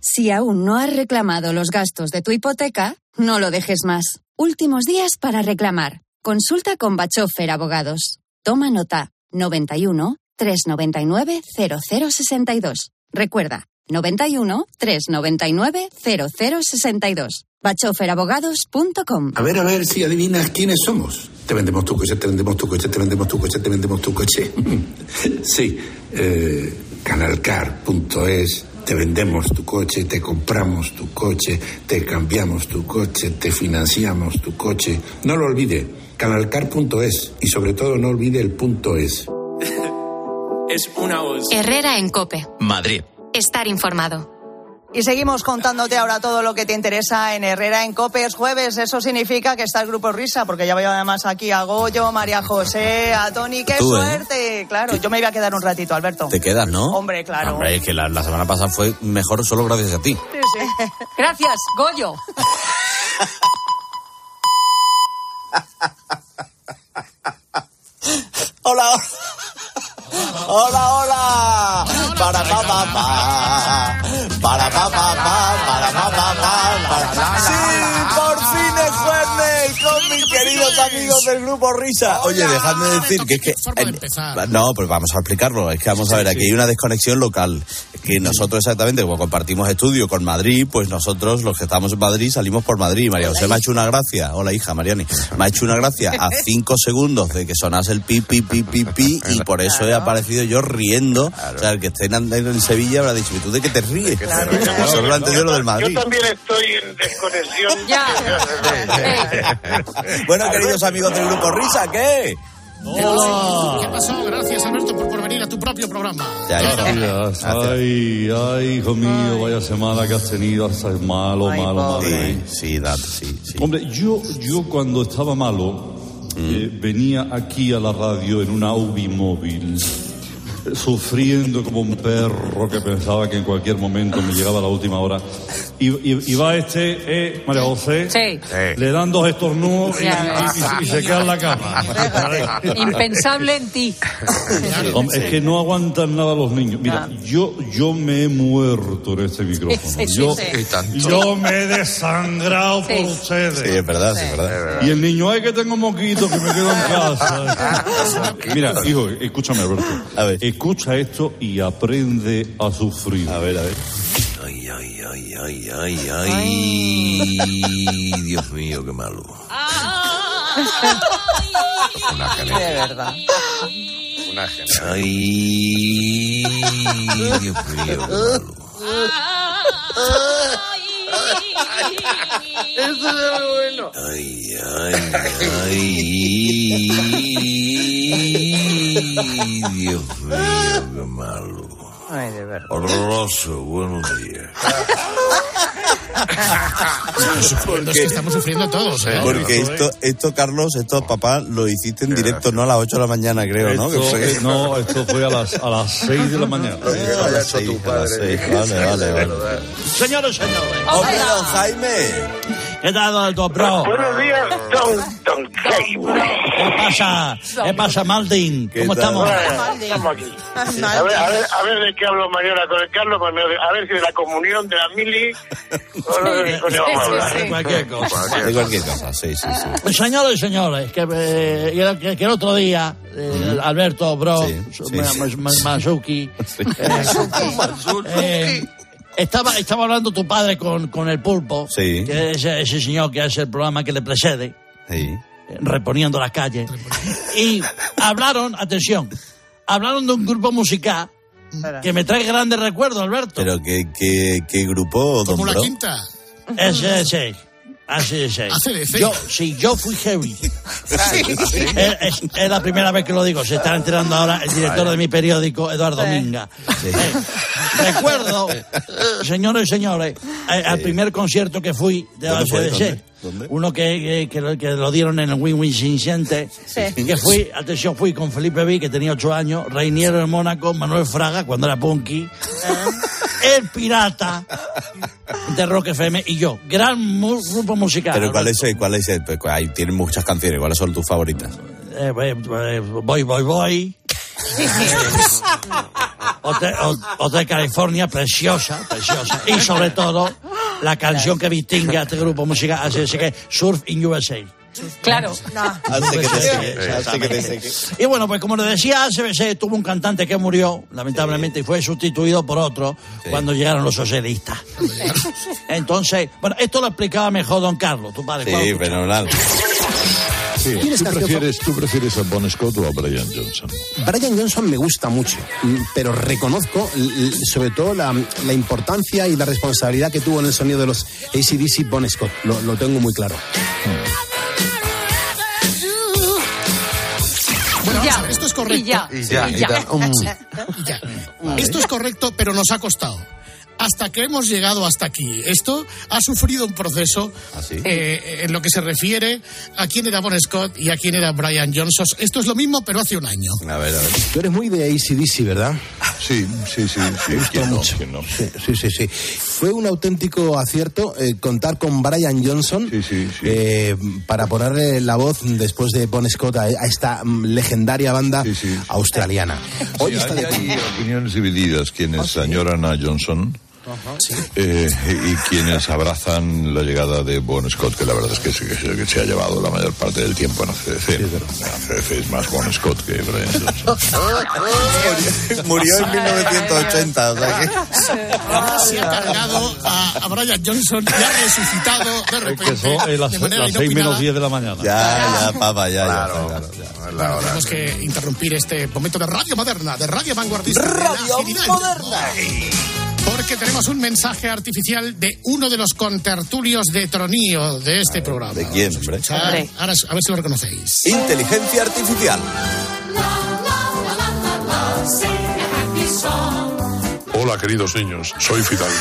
Si aún no has reclamado los gastos de tu hipoteca, no lo dejes más. Últimos días para reclamar. Consulta con Bachofer Abogados. Toma nota 91 399 0062. Recuerda 91 399 0062. Bachoferabogados.com. A ver, a ver si adivinas quiénes somos. Te vendemos tu coche, te vendemos tu coche, te vendemos tu coche, te vendemos tu coche. [laughs] sí, eh, canalcar.es. Te vendemos tu coche, te compramos tu coche, te cambiamos tu coche, te financiamos tu coche. No lo olvide, canalcar.es y sobre todo no olvide el punto es. [laughs] Es una voz. Herrera en Cope. Madrid. Estar informado. Y seguimos contándote ahora todo lo que te interesa en Herrera en Copes jueves. Eso significa que está el grupo Risa, porque ya veo además aquí a Goyo, María José, a Tony. ¡Qué Tú, ¿eh? suerte! Claro, yo me iba a quedar un ratito, Alberto. Te quedas, ¿no? Hombre, claro. Hombre, es que la, la semana pasada fue mejor solo gracias a ti. [laughs] Gracias, Goyo. [laughs] Para pa pa pa. Para pa pa pa. Para pa pa pa. Sí, por fin es jueves con mis queridos amigos del grupo Risa. Oye, dejadme decir que es que no, pues vamos a explicarlo. Es que vamos a ver, aquí hay una desconexión local. Que nosotros exactamente, como compartimos estudio con Madrid, pues nosotros los que estamos en Madrid salimos por Madrid. María José me ha hecho una gracia. Hola hija, Mariani. Me ha hecho una gracia a [laughs] cinco segundos de que sonase el pi, pi, pi, pi, pi, y por eso he aparecido yo riendo. O sea, el que esté en, en Sevilla habrá dicho, ¿y tú de qué te ríes? Solo lo lo del Madrid. Yo también estoy en desconexión. [laughs] Bueno, queridos amigos del grupo Risa, ¿qué? ¿Qué pasó? Gracias, Alberto, por, por venir a tu propio programa. Gracias. Ay, ay, hijo mío, vaya semana que has tenido, has malo, malo, malo. Sí, sí, Dato, sí, sí. Hombre, yo, yo cuando estaba malo, eh, venía aquí a la radio en una UBI móvil, eh, sufriendo como un perro que pensaba que en cualquier momento me llegaba la última hora. Y, y- y va este, eh, María José, Sí. le dan dos estornudos y, Ya. y- y- y se queda en la cama. Impensable en ti. Hombre, es que no aguantan nada los niños. Mira, yo, yo me he muerto en este micrófono. Sí, sí, yo, yo me he desangrado por ustedes. Sí, es verdad, sí, es verdad. Y el niño, ay, que tengo moquito, que me quedo en casa. [laughs] Mira, hijo, escúchame, Alberto. A ver. Escucha esto y aprende a sufrir. A ver, a ver. Ay, ay, ay, ay, ay, ay. Dios mío, qué malo. Una De verdad. Una Ay, Dios mío, qué malo. Eso es bueno. Ay, ay, ay. Dios mío, qué malo. Ay, de verdad. Horroroso, buenos días. Es que estamos sufriendo todos, ¿eh? Porque esto, esto, Carlos, esto, papá, lo hiciste en directo, no a las 8 de la mañana, creo, ¿no? Esto, Que fue- no, esto fue a las, a las 6 de la mañana. [laughs] a las seis, a las seis. Vale, vale, vale. Señores, señores. ¡Hombre, don Jaime! ¿Qué tal, don Dobro? Buenos días, don, don. ¿Qué pasa? ¿Qué pasa, Maldin? ¿Cómo estamos? Bueno, estamos aquí. A ver, a ver, a ver de qué hablo mañana con el Carlos, a ver si de la comunión de la Mili o de qué coño vamos a hablar. De cualquier cosa. De cualquier cosa, sí, sí, sí. Señores y señores, que, eh, que, que el otro día, eh, Alberto Bro, Ma- Ma- Ma- Mazuki, [laughs] eh, eh, estaba, estaba hablando tu padre con, con el pulpo, Sí. que es ese, ese señor que hace el programa que le precede, Sí. reponiendo las calles, y hablaron, atención, hablaron de un grupo musical que me trae grandes recuerdos, Alberto. Pero qué, qué, qué grupo, don Como la Bro. quinta. Ese, ese. Así es. ACDC. Yo, sí, yo fui heavy. [laughs] es, es- es la primera vez que lo digo. Se está enterando ahora el director de mi periódico, Eduardo Minga. Eh, recuerdo, señores y señores, eh, al primer concierto que fui de. ACDC. Uno que, que, que lo, que lo dieron en el Win-Win Sin Siente. Que fui, atención, fui con Felipe V, que tenía ocho años, Reiniero en Mónaco, Manuel Fraga, cuando era punky, El Pirata de Rock FM y yo. Gran mu- grupo musical. Pero ¿cuál es el? ¿Cuál es el? Pues, ahí tienen muchas canciones. ¿Cuáles son tus favoritas? Eh, eh, voy, voy, voy. Hotel, Ho- Hotel California, preciosa, preciosa. Y sobre todo, la canción que distingue a este grupo musical, así es que Surf in USA. Claro. Hace que te seque, hace que te seque. Y bueno, pues como le decía, ACBC tuvo un cantante que murió, lamentablemente, y fue sustituido por otro cuando llegaron los socialistas. [laughs] Entonces, bueno, esto lo explicaba mejor don Carlos, tu padre. Sí, fenomenal. Sí, ¿Tú, prefieres, ¿Tú prefieres a Bon Scott o a Brian Johnson? Brian Johnson me gusta mucho, mm, pero reconozco sobre todo la, la importancia y la responsabilidad que tuvo en el sonido de los ACDC Bon Scott. Lo, lo tengo muy claro. Bueno, ya. esto es correcto. Y ya. Y ya, y ya. Y [laughs] ya. Esto es correcto, pero nos ha costado. Hasta que hemos llegado hasta aquí. Esto ha sufrido un proceso eh, en lo que se refiere a quién era Bon Scott y a quién era Brian Johnson. Esto es lo mismo, pero hace un año. A ver, a ver. Tú eres muy de ACDC, ¿verdad? Sí, sí, sí. sí. Me gustó mucho. ¿Quién no? Sí, sí, sí, sí. Fue un auténtico acierto eh, contar con Brian Johnson eh, para ponerle la voz después de Bon Scott a, a esta mm, legendaria banda australiana. Hoy Sí, está hay, de hay opiniones divididas. Quienes añoran a Johnson eh, y quienes abrazan la llegada de Bon Scott, que la verdad es que, se- que se- que se ha llevado la mayor parte del tiempo en ACDC. ACDC es más Bon Scott que Brian Johnson. [laughs] Murió en 1980, o sea que... Ahora se ha cargado a, a Brian Johnson y ha resucitado de repente. Que son eh, las, de manera las 6 menos inopinada. 10 de la mañana. Ya, ya, papá, ya, Claro, ya. la hora. Tenemos que interrumpir este momento de radio moderna, de radio vanguardista. de Radio agilidad. moderna. Porque tenemos un mensaje artificial de uno de los contertulios de Tronío de este programa. ¿De quién, hombre? Ahora, a ver si lo reconocéis. Inteligencia artificial. Hola, queridos niños, soy Fidalgo.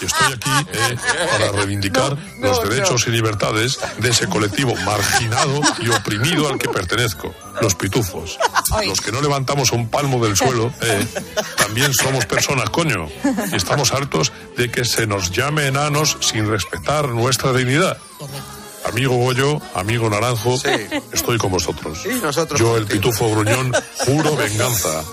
Y estoy aquí eh, para reivindicar los derechos y libertades de ese colectivo marginado y oprimido al que pertenezco, los pitufos. Los que no levantamos un palmo del suelo, eh, también somos personas, coño. Y estamos hartos de que se nos llame enanos sin respetar nuestra dignidad. Amigo Goyo, amigo Naranjo, estoy con vosotros. Yo, el pitufo gruñón, juro [laughs] venganza.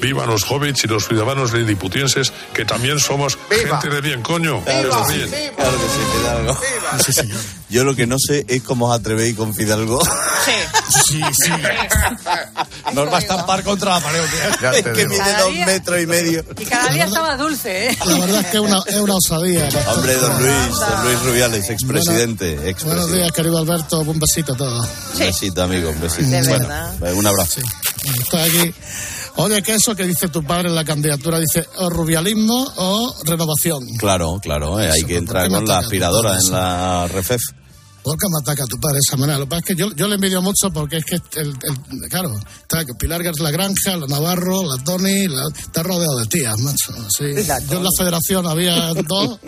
Vivan los hobbits y los ciudadanos liliputienses, que también somos gente de bien, coño. Claro bien. sí, claro que sí, Fidalgo. Yo lo que no sé es cómo os atrevéis con Fidalgo. Sí, sí. Nos va a estampar contra la pared. tío. es que mide dos día- metros y medio. Y cada día estaba dulce, ¿eh? La verdad es que es una, es una osadía. Hombre, don Luis, don Luis Rubiales, expresidente. Buenos expresidente. días, querido Alberto. Un besito a todos. Un besito, amigo, un besito. De bueno, verdad. un abrazo. Bueno, Estoy aquí. Oye, ¿qué eso que dice tu padre en la candidatura? Dice o rubialismo o renovación. Claro, claro, eh, hay que entrar con la aspiradora en la refef. ¿Por qué me ataca tu padre de esa manera? Lo que pasa es que yo, yo le envidio mucho porque es que, el, el- claro, está que Pilar Gers la Granja, la Navarro, la Tony, la- está rodeado de tías, macho. Sí. Yo en la federación había dos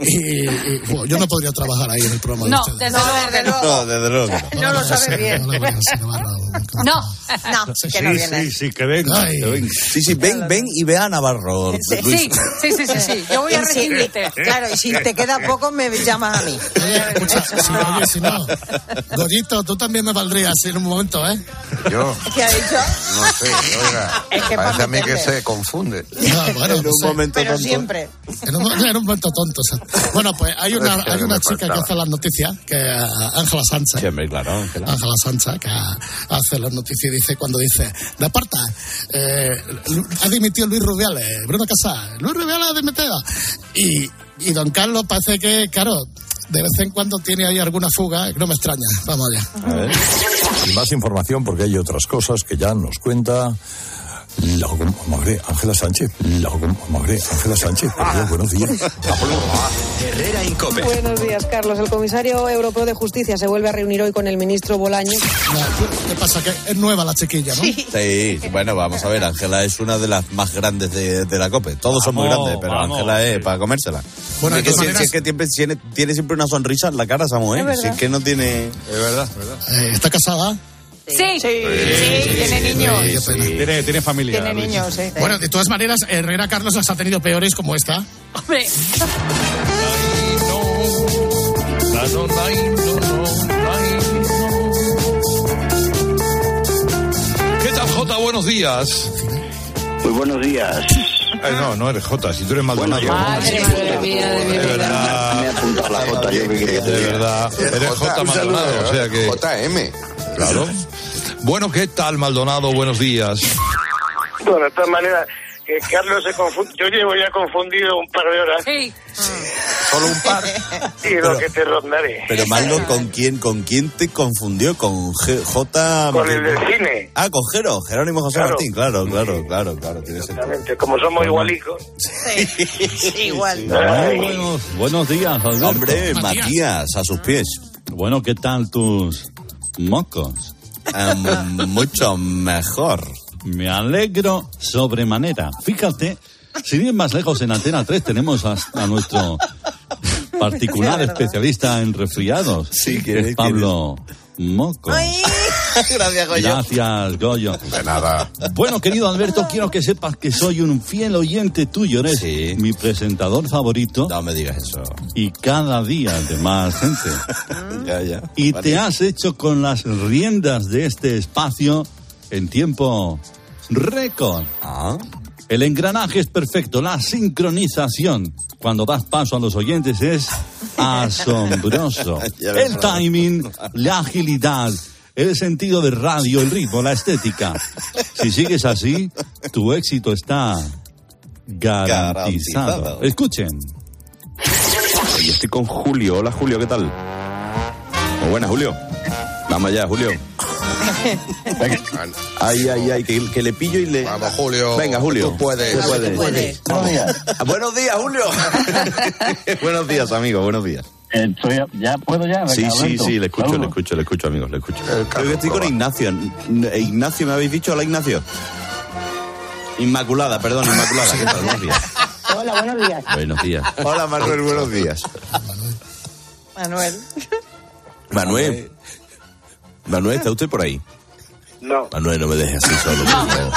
y, y, bueno, yo no podría trabajar ahí en el programa No, de desde luego no. No, desde luego. No lo sabes bien. No, no, que no viene. Sí, sí, que venga. que venga. Sí, sí, ven, ven y ve a Navarro. Sí, Luis. sí, sí, sí, sí, sí. Yo voy a Y si- recibirte. Claro, y si te queda poco, me llamas a mí. Escucha, [laughs] si, oye, si no, Goyito, tú también me valdrías en un momento, ¿eh? Yo, ¿Qué ha dicho? no sé, oiga, Es que parece a mí que se confunde. No, bueno, En no un sé. momento Pero tonto. siempre. En un, en un momento tonto. o sea. Bueno, pues hay una, Es que hay una chica que hace las noticias, que Ángela Sánchez. Sí, hombre, claro, Ángela. Ángela Sánchez, que hace las noticias y dice, cuando dice, de aparta, eh, ha dimitido Luis Rubiales, Bruno Casas, Luis Rubiales ha dimitido. Y, y don Carlos parece que, claro, de vez en cuando tiene ahí alguna fuga, que no me extraña. Vamos allá. Y más información porque hay otras cosas que ya nos cuenta la madre Ángela Sánchez. La madre Ángela Sánchez. Perdón, buenos días. Herrera Incope. Buenos días, Carlos. El comisario europeo de justicia se vuelve a reunir hoy con el ministro Bolaño. ¿Qué pasa? Que es nueva la chiquilla, ¿no? Sí, bueno, vamos a ver, Ángela es una de las más grandes de, de la COPE. Todos son muy Vamos, grandes, pero vamos. Ángela es para comérsela. Bueno, es que, todas si- si maneras- es que tiene, tiene, siempre una sonrisa en la cara esa mujer. Es. Si es que no tiene... Es verdad, es verdad. Eh, ¿Está casada? Sí, sí, tiene niños. Tiene, tiene familia. Tiene Luis. niños, sí. Bueno, de todas maneras, Herrera Carlos las ha tenido peores como esta. Hombre, ¿Qué tal, Jota? Buenos días. Muy buenos días. Ay, no, no eres Jota, si tú eres Maldonado. madre, madre mía de mi verdad, Me apuntado la J, yo que quería que de te verdad. Eres Jota Maldonado, o sea que... JM. Claro. Bueno, ¿qué tal, Maldonado? Buenos días. Bueno, de todas maneras, que Carlos se confunde. Yo llevo ya confundido un par de horas. Sí. Solo un par. Y lo que te rondaré. Pero Maldo, ¿con quién, ¿con quién te confundió? ¿Con G- J... Con el del cine. Ah, con Jero, Jerónimo José Claro. Martín, claro, claro, claro, claro, tiene sentido. Exactamente, como somos igualicos. Igual. Muy buenos, buenos días, Alberto. Hombre, Matías, a sus pies. Bueno, ¿qué tal tus mocos? Mucho mejor. Me alegro sobremanera. Fíjate Sin ir más lejos, en Antena 3 tenemos a, a nuestro particular especialista en resfriados, Sí, ¿quién que es? es Pablo Moco. [laughs] Gracias, Goyo. Gracias, Goyo. De nada. Bueno, querido Alberto, quiero que sepas que soy un fiel oyente tuyo. Eres mi presentador favorito. No me digas eso. Y cada día de más gente. [laughs] ya, ya. Y Vale. te has hecho con las riendas de este espacio en tiempo récord. Ah. El engranaje es perfecto, la sincronización cuando das paso a los oyentes es [laughs] asombroso. El timing, la agilidad, el sentido de radio, el ritmo, la estética. Si sigues así, tu éxito está garantizado. Garantizado. Escuchen. Hoy estoy con Julio. Hola, Julio, ¿qué tal? Muy buenas, Julio. Vamos allá, Julio. Venga. [laughs] Ay, ay, ay, que, que le pillo y le... Vamos, Julio. Venga, Julio. Tú puedes. Tú puedes. Tú puedes. Buenos días. Buenos días, Julio. [laughs] buenos días, amigo, buenos días. ¿Ya puedo ya? Sí, sí, sí, le escucho, le escucho, le escucho, amigo, le escucho. Creo que estoy con Ignacio. N- Ignacio, ¿me habéis dicho? Hola, Ignacio. Inmaculada, perdón, Inmaculada. ¿Qué tal? Buenos días. Hola, buenos días. Buenos días. Hola, Manuel, buenos días. Manuel. Manuel. Manuel, ¿está usted por ahí? No. Manuel, no me dejes así solo. por favor.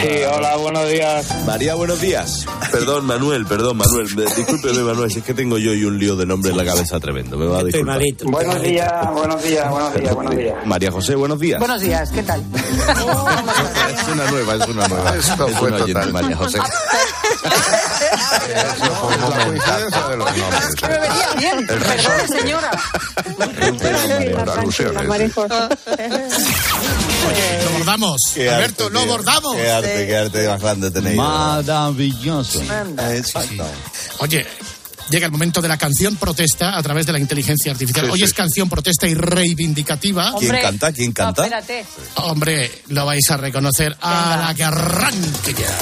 Sí, hola, buenos días. María, buenos días. Perdón, Manuel, perdón, Manuel. Me- Discúlpeme, Manuel, si es que tengo yo y un lío de nombre en la cabeza tremendo. Me va a disculpar. Buenos días, buenos días, buenos días, buenos días. María José, buenos días. Buenos días, ¿qué tal? Es una nueva, es una nueva. Esto es fue una oyente, total. María José. La coincidencia de los nombres. Me venía bien. Señora. Lo bordamos. Qué Alberto, arte, lo tío. bordamos. Qué arte, qué arte más grande tenéis. Maravilloso. Exacto. Oye, llega el momento de la canción protesta a través de la inteligencia artificial. Sí, Hoy sí. es canción protesta y reivindicativa. ¿Quién Hombre. canta? ¿Quién canta? No, espérate. Hombre, lo vais a reconocer a la que arranque ya.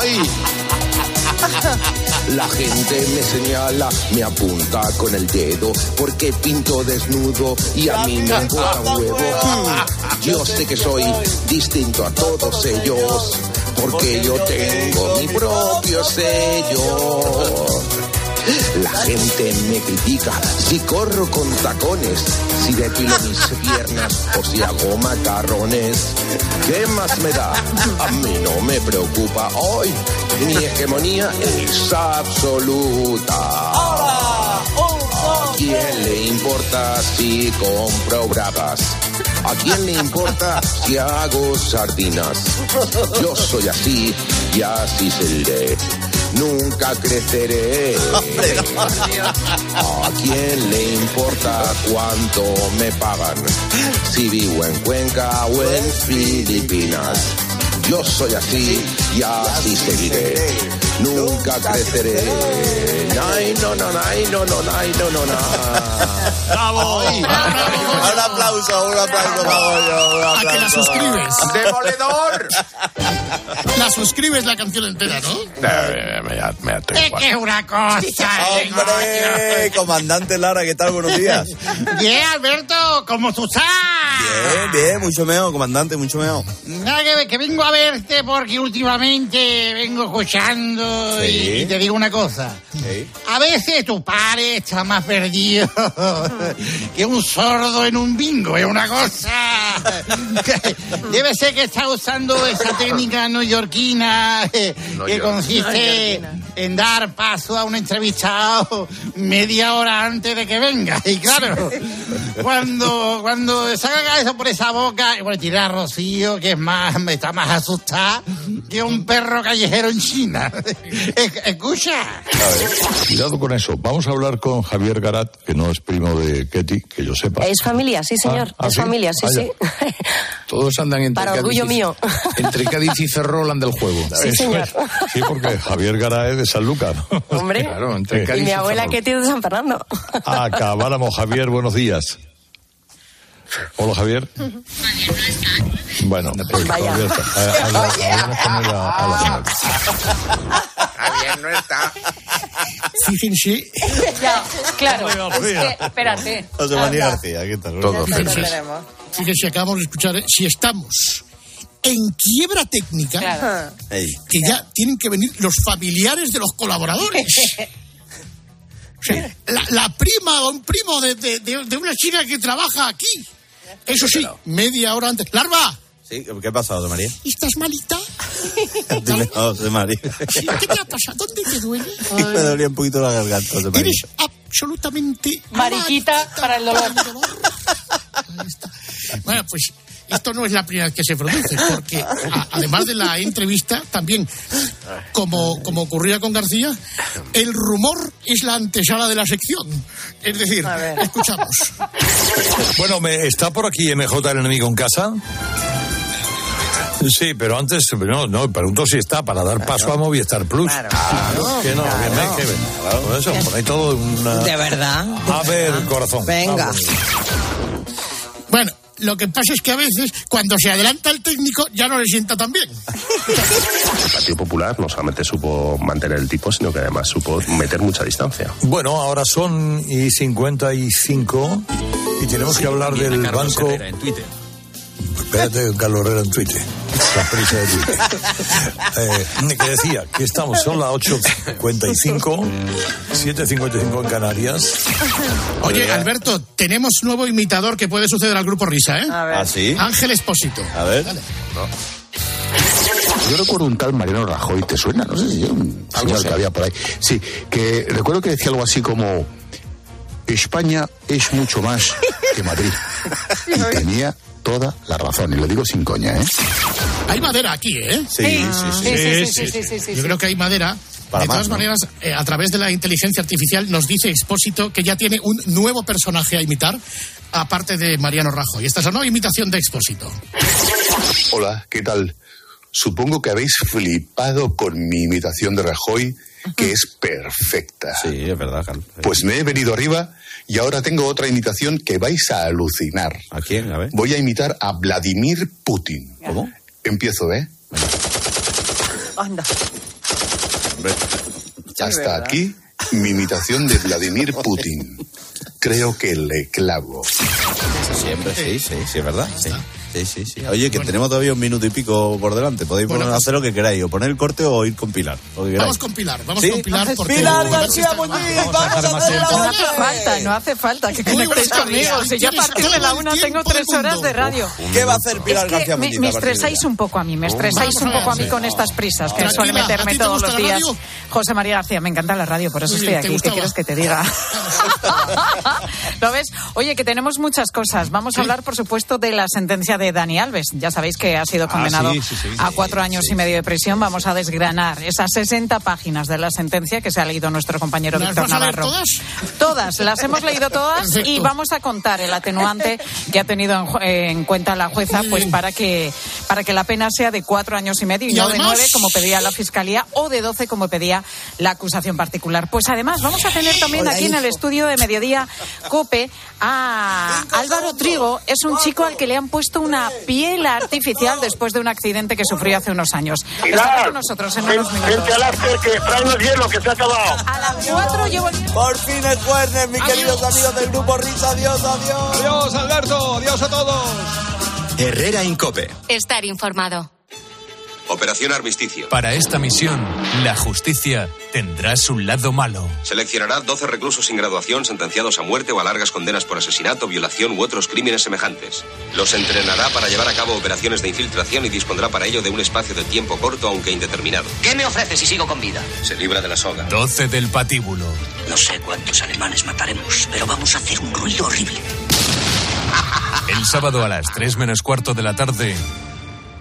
¡Ay! La gente me señala, me apunta con el dedo, porque pinto desnudo y a mí me importa huevo. Hmm, Yo sé que soy distinto a todos ellos, porque yo tengo mi propio sello. La gente me critica si corro con tacones, si depilo mis [laughs] piernas o si hago macarrones. ¿Qué más me da? A mí no me preocupa hoy. Mi hegemonía es absoluta. ¿A quién le importa si compro bragas? ¿A quién le importa si hago sardinas? Yo soy así y así seré. Nunca creceré. ¿A quién le importa cuánto me pagan? Si vivo en Cuenca o en Filipinas. Yo soy así y así seguiré. Nunca creceré. Ay, no, no, ay, no, no, ay, no, no, no. ¡Bravo! Un aplauso, un aplauso para ¿A que la aplauso. suscribes? ¡Demoledor! La suscribes la canción entera, ¿no? Es que es una cosa. ¡Hombre! Comandante Lara, ¿qué tal? Buenos días. Bien, Alberto, ¿cómo tú estás? Bien, bien, mucho mejor, comandante, mucho mejor. Nada que, que vengo a verte porque últimamente vengo escuchando y- Sí. y, te digo una cosa. A veces tu padre está más perdido que un sordo en un bingo, es una cosa. Debe ser que está usando esa técnica neoyorquina eh, que consiste en dar paso a un entrevistado media hora antes de que venga. Y claro, cuando, cuando saca eso por esa boca, y bueno, tirar a Rocío, que es más, está más asustada que un perro callejero en China. Es- [laughs] Escucha. Cuidado con eso. Vamos a hablar con Javier Garat, que no es primo de Ketty, que yo sepa. Es familia, sí, señor. Ah, ¿ah, es sí? familia, sí, Ah, ya. sí. [laughs] Todos andan entre Para Cádiz orgullo mío. Entre Cádiz y Cerro hablan del juego. Sí, Eso señor. es. Sí, porque Javier Garat es de Sanlúcar. Hombre. Claro, entre Y Cádiz mi y abuela Ferrol. que tiene de San Fernando. Acabáramos, Javier, buenos días. Hola, Javier. Bueno, pues Vaya. Está. Eh, habla- hablamos con él a- a. Javier no está. Fíjense. Ya, claro. Es que, espérate. José María. García, ¿qué tal? Todo tenemos. fíjese, acabamos de escuchar, ¿eh? si estamos en quiebra técnica, que ya tienen que venir los familiares de los colaboradores. O sea, la, la prima o un primo de, de- de- de una chica que trabaja aquí. Eso sí, media hora antes. ¡Larva! Sí, ¿qué ha pasado, de María? ¿Estás malita? [laughs] Dime, no, de María. Sí, ¿Qué te ha pasado? ¿Dónde te duele? [laughs] Me dolía un poquito la garganta, de María. Eres absolutamente Mariquita para el dolor. [laughs] Bueno, pues esto no es la primera vez que se produce, porque a- además de la entrevista, también, como, como ocurría con García, el rumor es la antesala de la sección. Es decir, escuchamos. Bueno, me, ¿está por aquí MJ el enemigo en casa? Sí, pero antes, no, no, pregunto si está para dar paso a Movistar Plus. Claro, que no, que me- que me- por eso, por ahí todo una... De verdad. A ver, corazón. Venga. vamos. Bueno, lo que pasa es que a veces, cuando se adelanta el técnico, ya no le sienta tan bien. El Partido Popular no solamente supo mantener el tipo, sino que además supo meter mucha distancia. Bueno, ahora son y 55 y tenemos que hablar del banco... en Twitter. Espérate, Carlos Herrera en Twitter. La prisa de Twitter. Eh, que decía que estamos, son las 8.55, 7.55 en Canarias. Oye, Alberto, tenemos nuevo imitador que puede suceder al grupo Risa, ¿eh? ¿Ah, sí? Ángel Espósito. A ver. Yo recuerdo un tal Mariano Rajoy, ¿te suena? No sé si un señor que había por ahí. Sí, que recuerdo que decía algo así como España es mucho más que Madrid. [laughs] Y tenía toda la razón, y lo digo sin coña, ¿eh? Hay madera aquí, ¿eh? Sí, sí, sí. Yo creo que hay madera. Para de más, todas ¿no? maneras, eh, a través de la inteligencia artificial nos dice Expósito que ya tiene un nuevo personaje a imitar, aparte de Mariano Rajoy. Esta es la nueva imitación de Expósito. Hola, ¿qué tal? Supongo que habéis flipado con mi imitación de Rajoy, que es perfecta. Sí, es verdad, Carlos. Pues me he venido arriba y ahora tengo otra imitación que vais a alucinar. ¿A quién? A ver. Voy a imitar a Vladimir Putin. ¿Cómo? Empiezo, ¿eh? Anda. Hasta ¿verdad? aquí mi imitación de Vladimir [laughs] Putin. Creo que le clavo. Siempre, sí, sí, sí, es verdad. Sí. Sí, sí, sí. Oye, que tenemos todavía un minuto y pico por delante. Podéis Bueno, poner- pues- hacer lo que queráis, o poner el corte o ir con Pilar. Vamos con Pilar, vamos ¿Sí? con Pilar. Porque Pilar García Muñiz, vamos vamos a hacer tiempo. No hace falta, no hace falta que conectéis conmigo. Si yo a partir de la una tengo tres horas de radio. ¿Qué va a hacer Pilar Es que García me, Muñiz? me estresáis un poco a mí, me estresáis un poco a mí con estas prisas que suele ¿a ti meterme te todos los la días. José María García, me encanta la radio, por eso estoy bien, ¿te aquí. ¿Qué quieres que te diga? [laughs] [laughs] ¿Lo ves? Oye, que tenemos muchas cosas. Vamos a hablar, por supuesto, de la sentencia de Dani Alves. Ya sabéis que ha sido condenado sí, sí, sí, a sí, cuatro años y medio de prisión. Vamos a desgranar esas 60 páginas de la sentencia que se ha leído nuestro compañero ¿Las Víctor vas a leer Navarro. todas? Todas, las hemos leído todas Perfecto. y vamos a contar el atenuante que ha tenido en, en cuenta la jueza, pues para que para que la pena sea de cuatro años y medio y, Y no de además- nueve como pedía la fiscalía o de doce como pedía la acusación particular. Pues además vamos a tener también aquí en el estudio de mediodía Cope a Álvaro Trigo. Es un chico al que le han puesto una piel artificial después de un accidente que sufrió hace unos años. Estará Pilar, con nosotros en unos minutos. vente al after que hielo que se ha acabado. A las cuatro llevo el Por fin es jueves, mis queridos amigos del grupo Risa. Adiós, adiós. Adiós, Alberto. Adiós a todos. Herrera Incope. Estar informado. Operación Armisticio. Para esta misión, la justicia tendrá su lado malo. Seleccionará 12 reclusos sin graduación sentenciados a muerte o a largas condenas por asesinato, violación u otros crímenes semejantes. Los entrenará para llevar a cabo operaciones de infiltración y dispondrá para ello de un espacio de tiempo corto aunque indeterminado. ¿Qué me ofreces si sigo con vida? Se libra de la soga. 12 del patíbulo. No sé cuántos alemanes mataremos, pero vamos a hacer un ruido horrible. El sábado a las 3 menos cuarto de la tarde,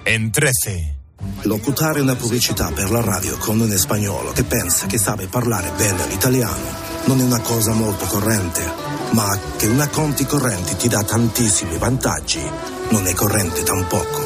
en 13. Locutare una pubblicità per la radio con un spagnolo che pensa che sabe parlare bene l'italiano non è una cosa molto corrente, ma che una conti correnti ti dà tantissimi vantaggi non è corrente tampoco.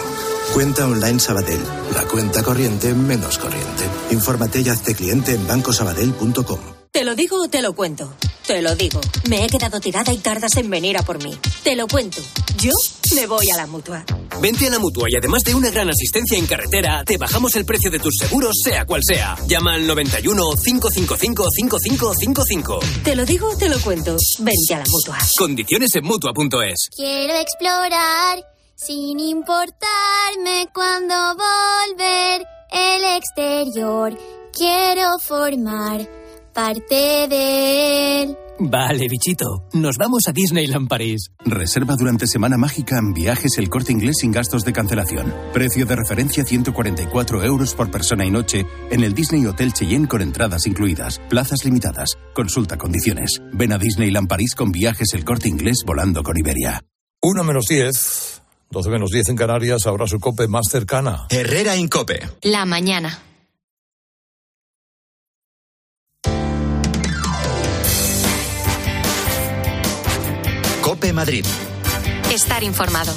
Cuenta online Sabadell, la cuenta corriente menos corriente. Infórmate y hazte cliente en bancosabadell.com. ¿Te lo digo o te lo cuento? Te lo digo. Me he quedado tirada y tardas en venir a por mí. Te lo cuento. Yo me voy a la mutua. Vente a la mutua y además de una gran asistencia en carretera, te bajamos el precio de tus seguros, sea cual sea. Llama al 91 555 5555. Te lo digo, te lo cuento. Vente a la mutua. Condiciones en mutua.es. Quiero explorar sin importarme cuando volver el exterior. Quiero formar parte de él. Vale, bichito. Nos vamos a Disneyland París. Reserva durante Semana Mágica en viajes el corte inglés sin gastos de cancelación. Precio de referencia 144 euros por persona y noche en el Disney Hotel Cheyenne con entradas incluidas. Plazas limitadas. Consulta condiciones. Ven a Disneyland París con viajes el corte inglés volando con Iberia. 1 menos 10, 12 menos 10 en Canarias, ahora su cope más cercana. Herrera Incope. La mañana. Cope Madrid. Estar informado.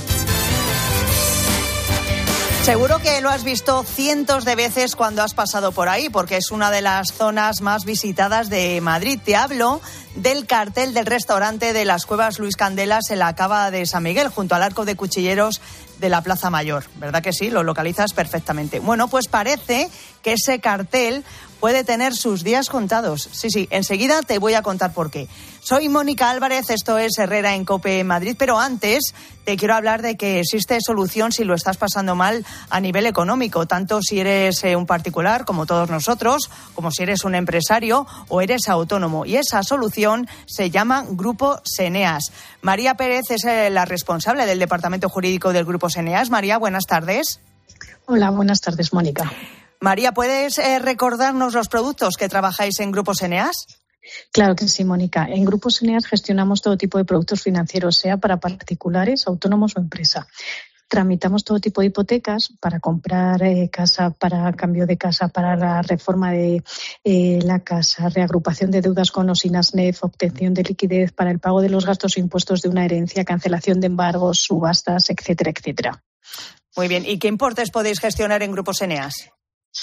Seguro que lo has visto cientos de veces cuando has pasado por ahí, porque es una de las zonas más visitadas de Madrid. Te hablo del cartel del restaurante de las Cuevas Luis Candelas en la Cava de San Miguel, junto al arco de cuchilleros de la Plaza Mayor. ¿Verdad que sí? Lo localizas perfectamente. Bueno, pues parece que ese cartel puede tener sus días contados. Sí, sí, enseguida te voy a contar por qué. Soy Mónica Álvarez, esto es Herrera en Cope Madrid, pero antes te quiero hablar de que existe solución si lo estás pasando mal a nivel económico, tanto si eres eh, un particular como todos nosotros, como si eres un empresario o eres autónomo. Y esa solución se llama Grupo Seneas. María Pérez es eh, la responsable del Departamento Jurídico del Grupo María, buenas tardes. Hola, buenas tardes, Mónica. María, ¿puedes eh, recordarnos los productos que trabajáis en Grupo Eneas? Claro que sí, Mónica. En Grupos Eneas gestionamos todo tipo de productos financieros, sea para particulares, autónomos o empresa. Tramitamos todo tipo de hipotecas para comprar eh, casa, para cambio de casa, para la reforma de eh, la casa, reagrupación de deudas con o sin ASNEF, obtención de liquidez para el pago de los gastos e impuestos de una herencia, cancelación de embargos, subastas, etcétera, etcétera. Muy bien. ¿Y qué importes podéis gestionar en Grupos Eneas?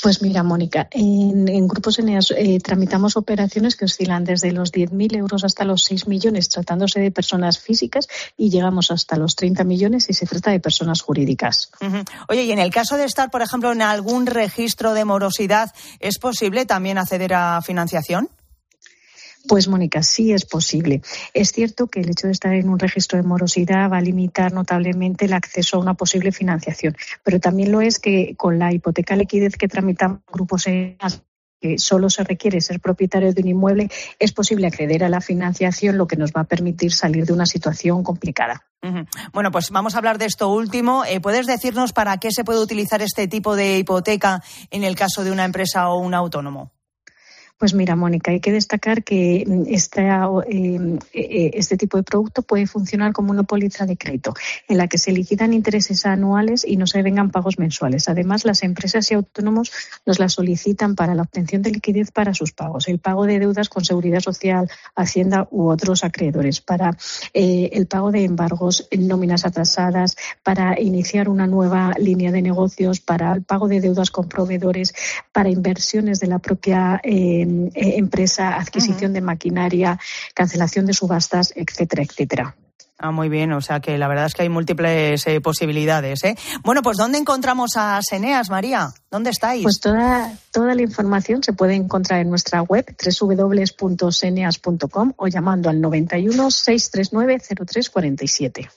Pues mira, Mónica, en, Grupos Eneas eh, tramitamos operaciones que oscilan desde los 10.000 euros hasta los 6 millones tratándose de personas físicas y llegamos hasta los 30 millones si se trata de personas jurídicas. Oye, y en el caso de estar, por ejemplo, en algún registro de morosidad, ¿es posible también acceder a financiación? Pues Mónica, sí es posible. Es cierto que el hecho de estar en un registro de morosidad va a limitar notablemente el acceso a una posible financiación, pero también lo es que con la hipoteca liquidez que tramitan grupos que solo se requiere ser propietario de un inmueble, es posible acceder a la financiación, lo que nos va a permitir salir de una situación complicada. Bueno, pues vamos a hablar de esto último. Eh, ¿Puedes decirnos para qué se puede utilizar este tipo de hipoteca en el caso de una empresa o un autónomo? Pues mira, Mónica, hay que destacar que mm, eh, eh, este tipo de producto puede funcionar como una póliza de crédito, en la que se liquidan intereses anuales y no se vengan pagos mensuales. Además, las empresas y autónomos nos la solicitan para la obtención de liquidez para sus pagos, el pago de deudas con seguridad social, Hacienda u otros acreedores, para eh, el pago de embargos nóminas atrasadas, para iniciar una nueva línea de negocios, para el pago de deudas con proveedores, para inversiones de la propia eh, empresa, adquisición de maquinaria, cancelación de subastas, etcétera, etcétera. Ah, muy bien, o sea que la verdad es que hay múltiples eh, posibilidades. ¿eh? Bueno, pues ¿dónde encontramos a Seneas, María? ¿Dónde estáis? Pues toda, toda la información se puede encontrar en nuestra web www.seneas.com o llamando al 91 639 0347.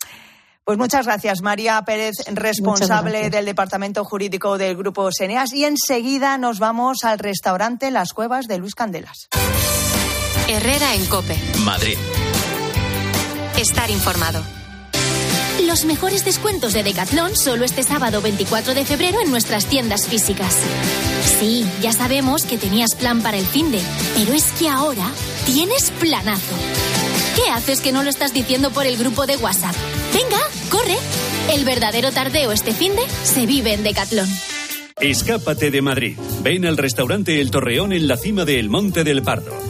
Pues muchas gracias, María Pérez, responsable del Departamento Jurídico del Grupo Seneas. Y enseguida nos vamos al restaurante Las Cuevas de Luis Candelas. Herrera en Cope. Madrid. Estar informado. Los mejores descuentos de Decathlon solo este sábado 24 de febrero en nuestras tiendas físicas. Sí, ya sabemos que tenías plan para el fin de, pero es que ahora tienes planazo. ¿Qué haces que no lo estás diciendo por el grupo de WhatsApp? Venga, corre. El verdadero tardeo este finde se vive en Decathlon. Escápate de Madrid. Ven al restaurante El Torreón en la cima del Monte del Pardo.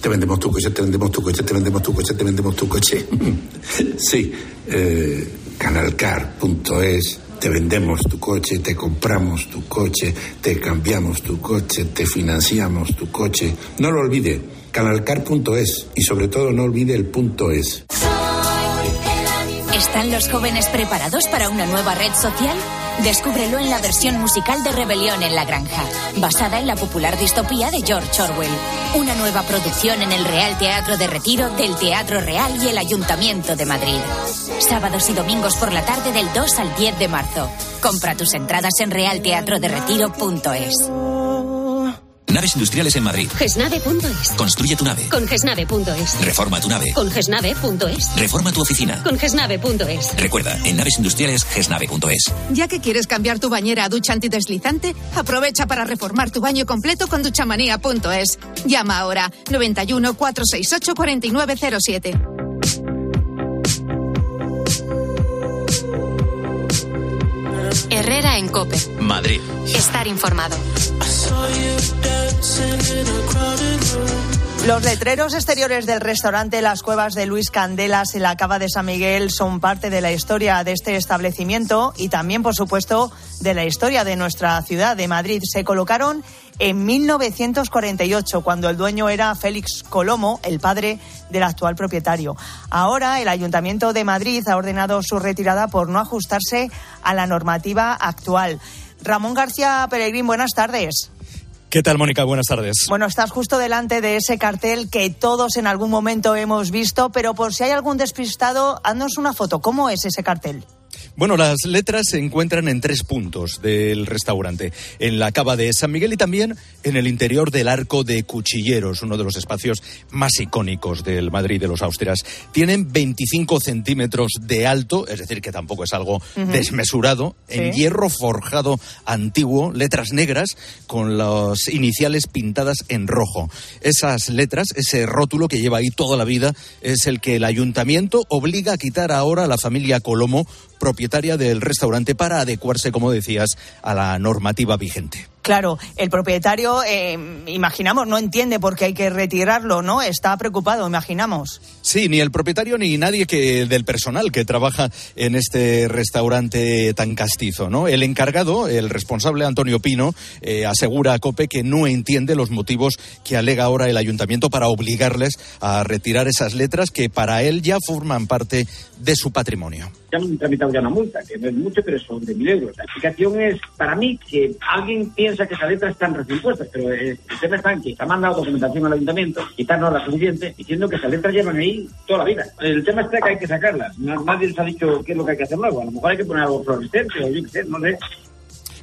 Te vendemos tu coche, te vendemos tu coche, te vendemos tu coche, te vendemos tu coche. [laughs] sí, eh, canalcar.es. Te vendemos tu coche, te compramos tu coche, te cambiamos tu coche, te financiamos tu coche. No lo olvide, canalcar.es y sobre todo no olvide el punto es. ¿Están los jóvenes preparados para una nueva red social? Descúbrelo en la versión musical de Rebelión en la Granja, basada en la popular distopía de George Orwell. Una nueva producción en el Real Teatro de Retiro del Teatro Real y el Ayuntamiento de Madrid. Sábados y domingos por la tarde del 2 al 10 de marzo. Compra tus entradas en realteatroderetiro.es. Naves industriales en Madrid. Gesnave.es. Construye tu nave. Con gesnave.es. Reforma tu nave. Con gesnave.es. Reforma tu oficina. Con gesnave.es. Recuerda, en naves industriales gesnave.es. Ya que quieres cambiar tu bañera a ducha antideslizante, aprovecha para reformar tu baño completo con duchamanía.es. Llama ahora 91 468 4907. Herrera en Cope. Madrid. Estar informado. Los letreros exteriores del restaurante Las Cuevas de Luis Candelas en la Cava de San Miguel son parte de la historia de este establecimiento y también, por supuesto, de la historia de nuestra ciudad de Madrid. Se colocaron en 1948, cuando el dueño era Félix Colomo, el padre del actual propietario. Ahora el Ayuntamiento de Madrid ha ordenado su retirada por no ajustarse a la normativa actual. Ramón García Peregrín, buenas tardes. ¿Qué tal, Mónica? Buenas tardes. Bueno, estás justo delante de ese cartel que todos en algún momento hemos visto, pero por si hay algún despistado, haznos una foto. ¿Cómo es ese cartel? Bueno, las letras se encuentran en tres puntos del restaurante, en la cava de San Miguel y también en el interior del Arco de Cuchilleros, uno de los espacios más icónicos del Madrid de los Austrias. Tienen 25 centímetros de alto, es decir, que tampoco es algo desmesurado, en hierro forjado antiguo, letras negras con las iniciales pintadas en rojo. Esas letras, ese rótulo que lleva ahí toda la vida, es el que el ayuntamiento obliga a quitar ahora a la familia Colomo, propietaria del restaurante, para adecuarse, como decías, a la normativa vigente. Claro, el propietario, eh, imaginamos, no entiende por qué hay que retirarlo, ¿no? Está preocupado, imaginamos. Sí, ni el propietario ni nadie que del personal que trabaja en este restaurante tan castizo, ¿no? El encargado, el responsable Antonio Pino, eh, asegura a Cope que no entiende los motivos que alega ahora el ayuntamiento para obligarles a retirar esas letras que para él ya forman parte de su patrimonio. Ya han tramitado ya una multa, que no es mucho, pero son de mil euros. La explicación es, para mí, que alguien piensa que esas letras están recién pero eh, el tema está en que se ha mandado documentación al ayuntamiento, quizás no la suficiente, diciendo que esas letras llevan ahí toda la vida. El tema está que hay que sacarlas. Na- Nadie les ha dicho qué es lo que hay que hacer luego. A lo mejor hay que poner algo fluorescente o yo qué sé, no sé.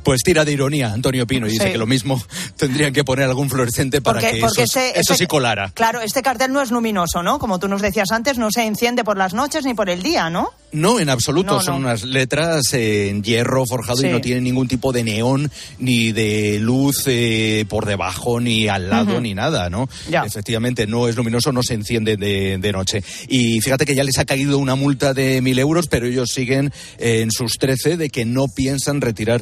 Pues tira de ironía Antonio Pino y dice Sí. que lo mismo [laughs] tendrían que poner algún fluorescente para Porque- que porque eso, ese- eso ese- sí colara. Claro, este cartel no es luminoso, ¿no? Como tú nos decías antes, no se enciende por las noches ni por el día, ¿no? No, en absoluto. No, Son no. unas letras en hierro forjado Sí. y no tienen ningún tipo de neón ni de luz eh, por debajo ni al lado ni nada, ¿no? Ya. Efectivamente, no es luminoso, no se enciende de, de noche. Y fíjate que ya les ha caído una multa de mil euros, pero ellos siguen eh, en sus trece de que no piensan retirar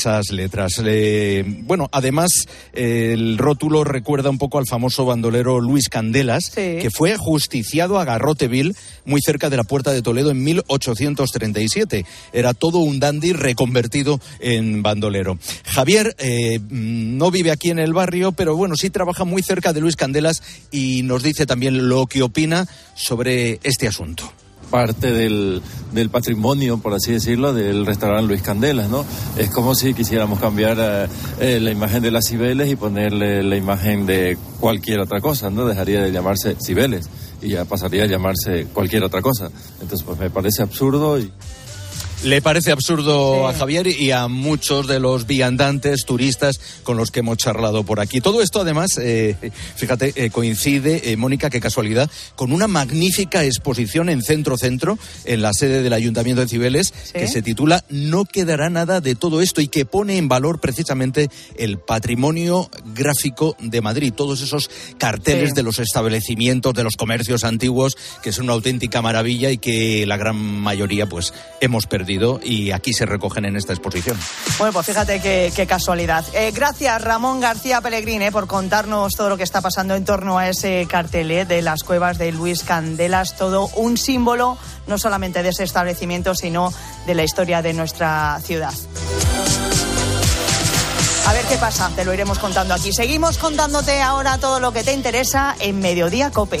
esas letras. Eh, bueno, además, el rótulo recuerda un poco al famoso bandolero Luis Candelas, que fue justiciado a Garroteville, muy cerca de la Puerta de Toledo, en 1837. Era todo un dandy reconvertido en bandolero. Javier eh, no vive aquí en el barrio, pero bueno, sí trabaja muy cerca de Luis Candelas y nos dice también lo que opina sobre este asunto. Parte del, del patrimonio, por así decirlo, del restaurante Luis Candelas, ¿no? Es como si quisiéramos cambiar eh, eh, la imagen de las Cibeles y ponerle la imagen de cualquier otra cosa, ¿no? Dejaría de llamarse Cibeles y ya pasaría a llamarse cualquier otra cosa. Entonces, pues me parece absurdo y... Le parece absurdo a Javier y a muchos de los viandantes, turistas con los que hemos charlado por aquí. Todo esto, además, eh, fíjate, eh, coincide, eh, Mónica, qué casualidad, con una magnífica exposición en Centro Centro, en la sede del Ayuntamiento de Cibeles, que se titula No quedará nada de todo esto y que pone en valor precisamente el patrimonio gráfico de Madrid. Todos esos carteles Sí. de los establecimientos, de los comercios antiguos, que es una auténtica maravilla y que la gran mayoría, pues, hemos y aquí se recogen en esta exposición. Bueno, pues fíjate qué, casualidad. Eh, gracias, Ramón García Pellegrini, por contarnos todo lo que está pasando en torno a ese cartel eh, de las cuevas de Luis Candelas. Todo un símbolo, no solamente de ese establecimiento, sino de la historia de nuestra ciudad. A ver qué pasa, te lo iremos contando aquí. Seguimos contándote ahora todo lo que te interesa en Mediodía Cope.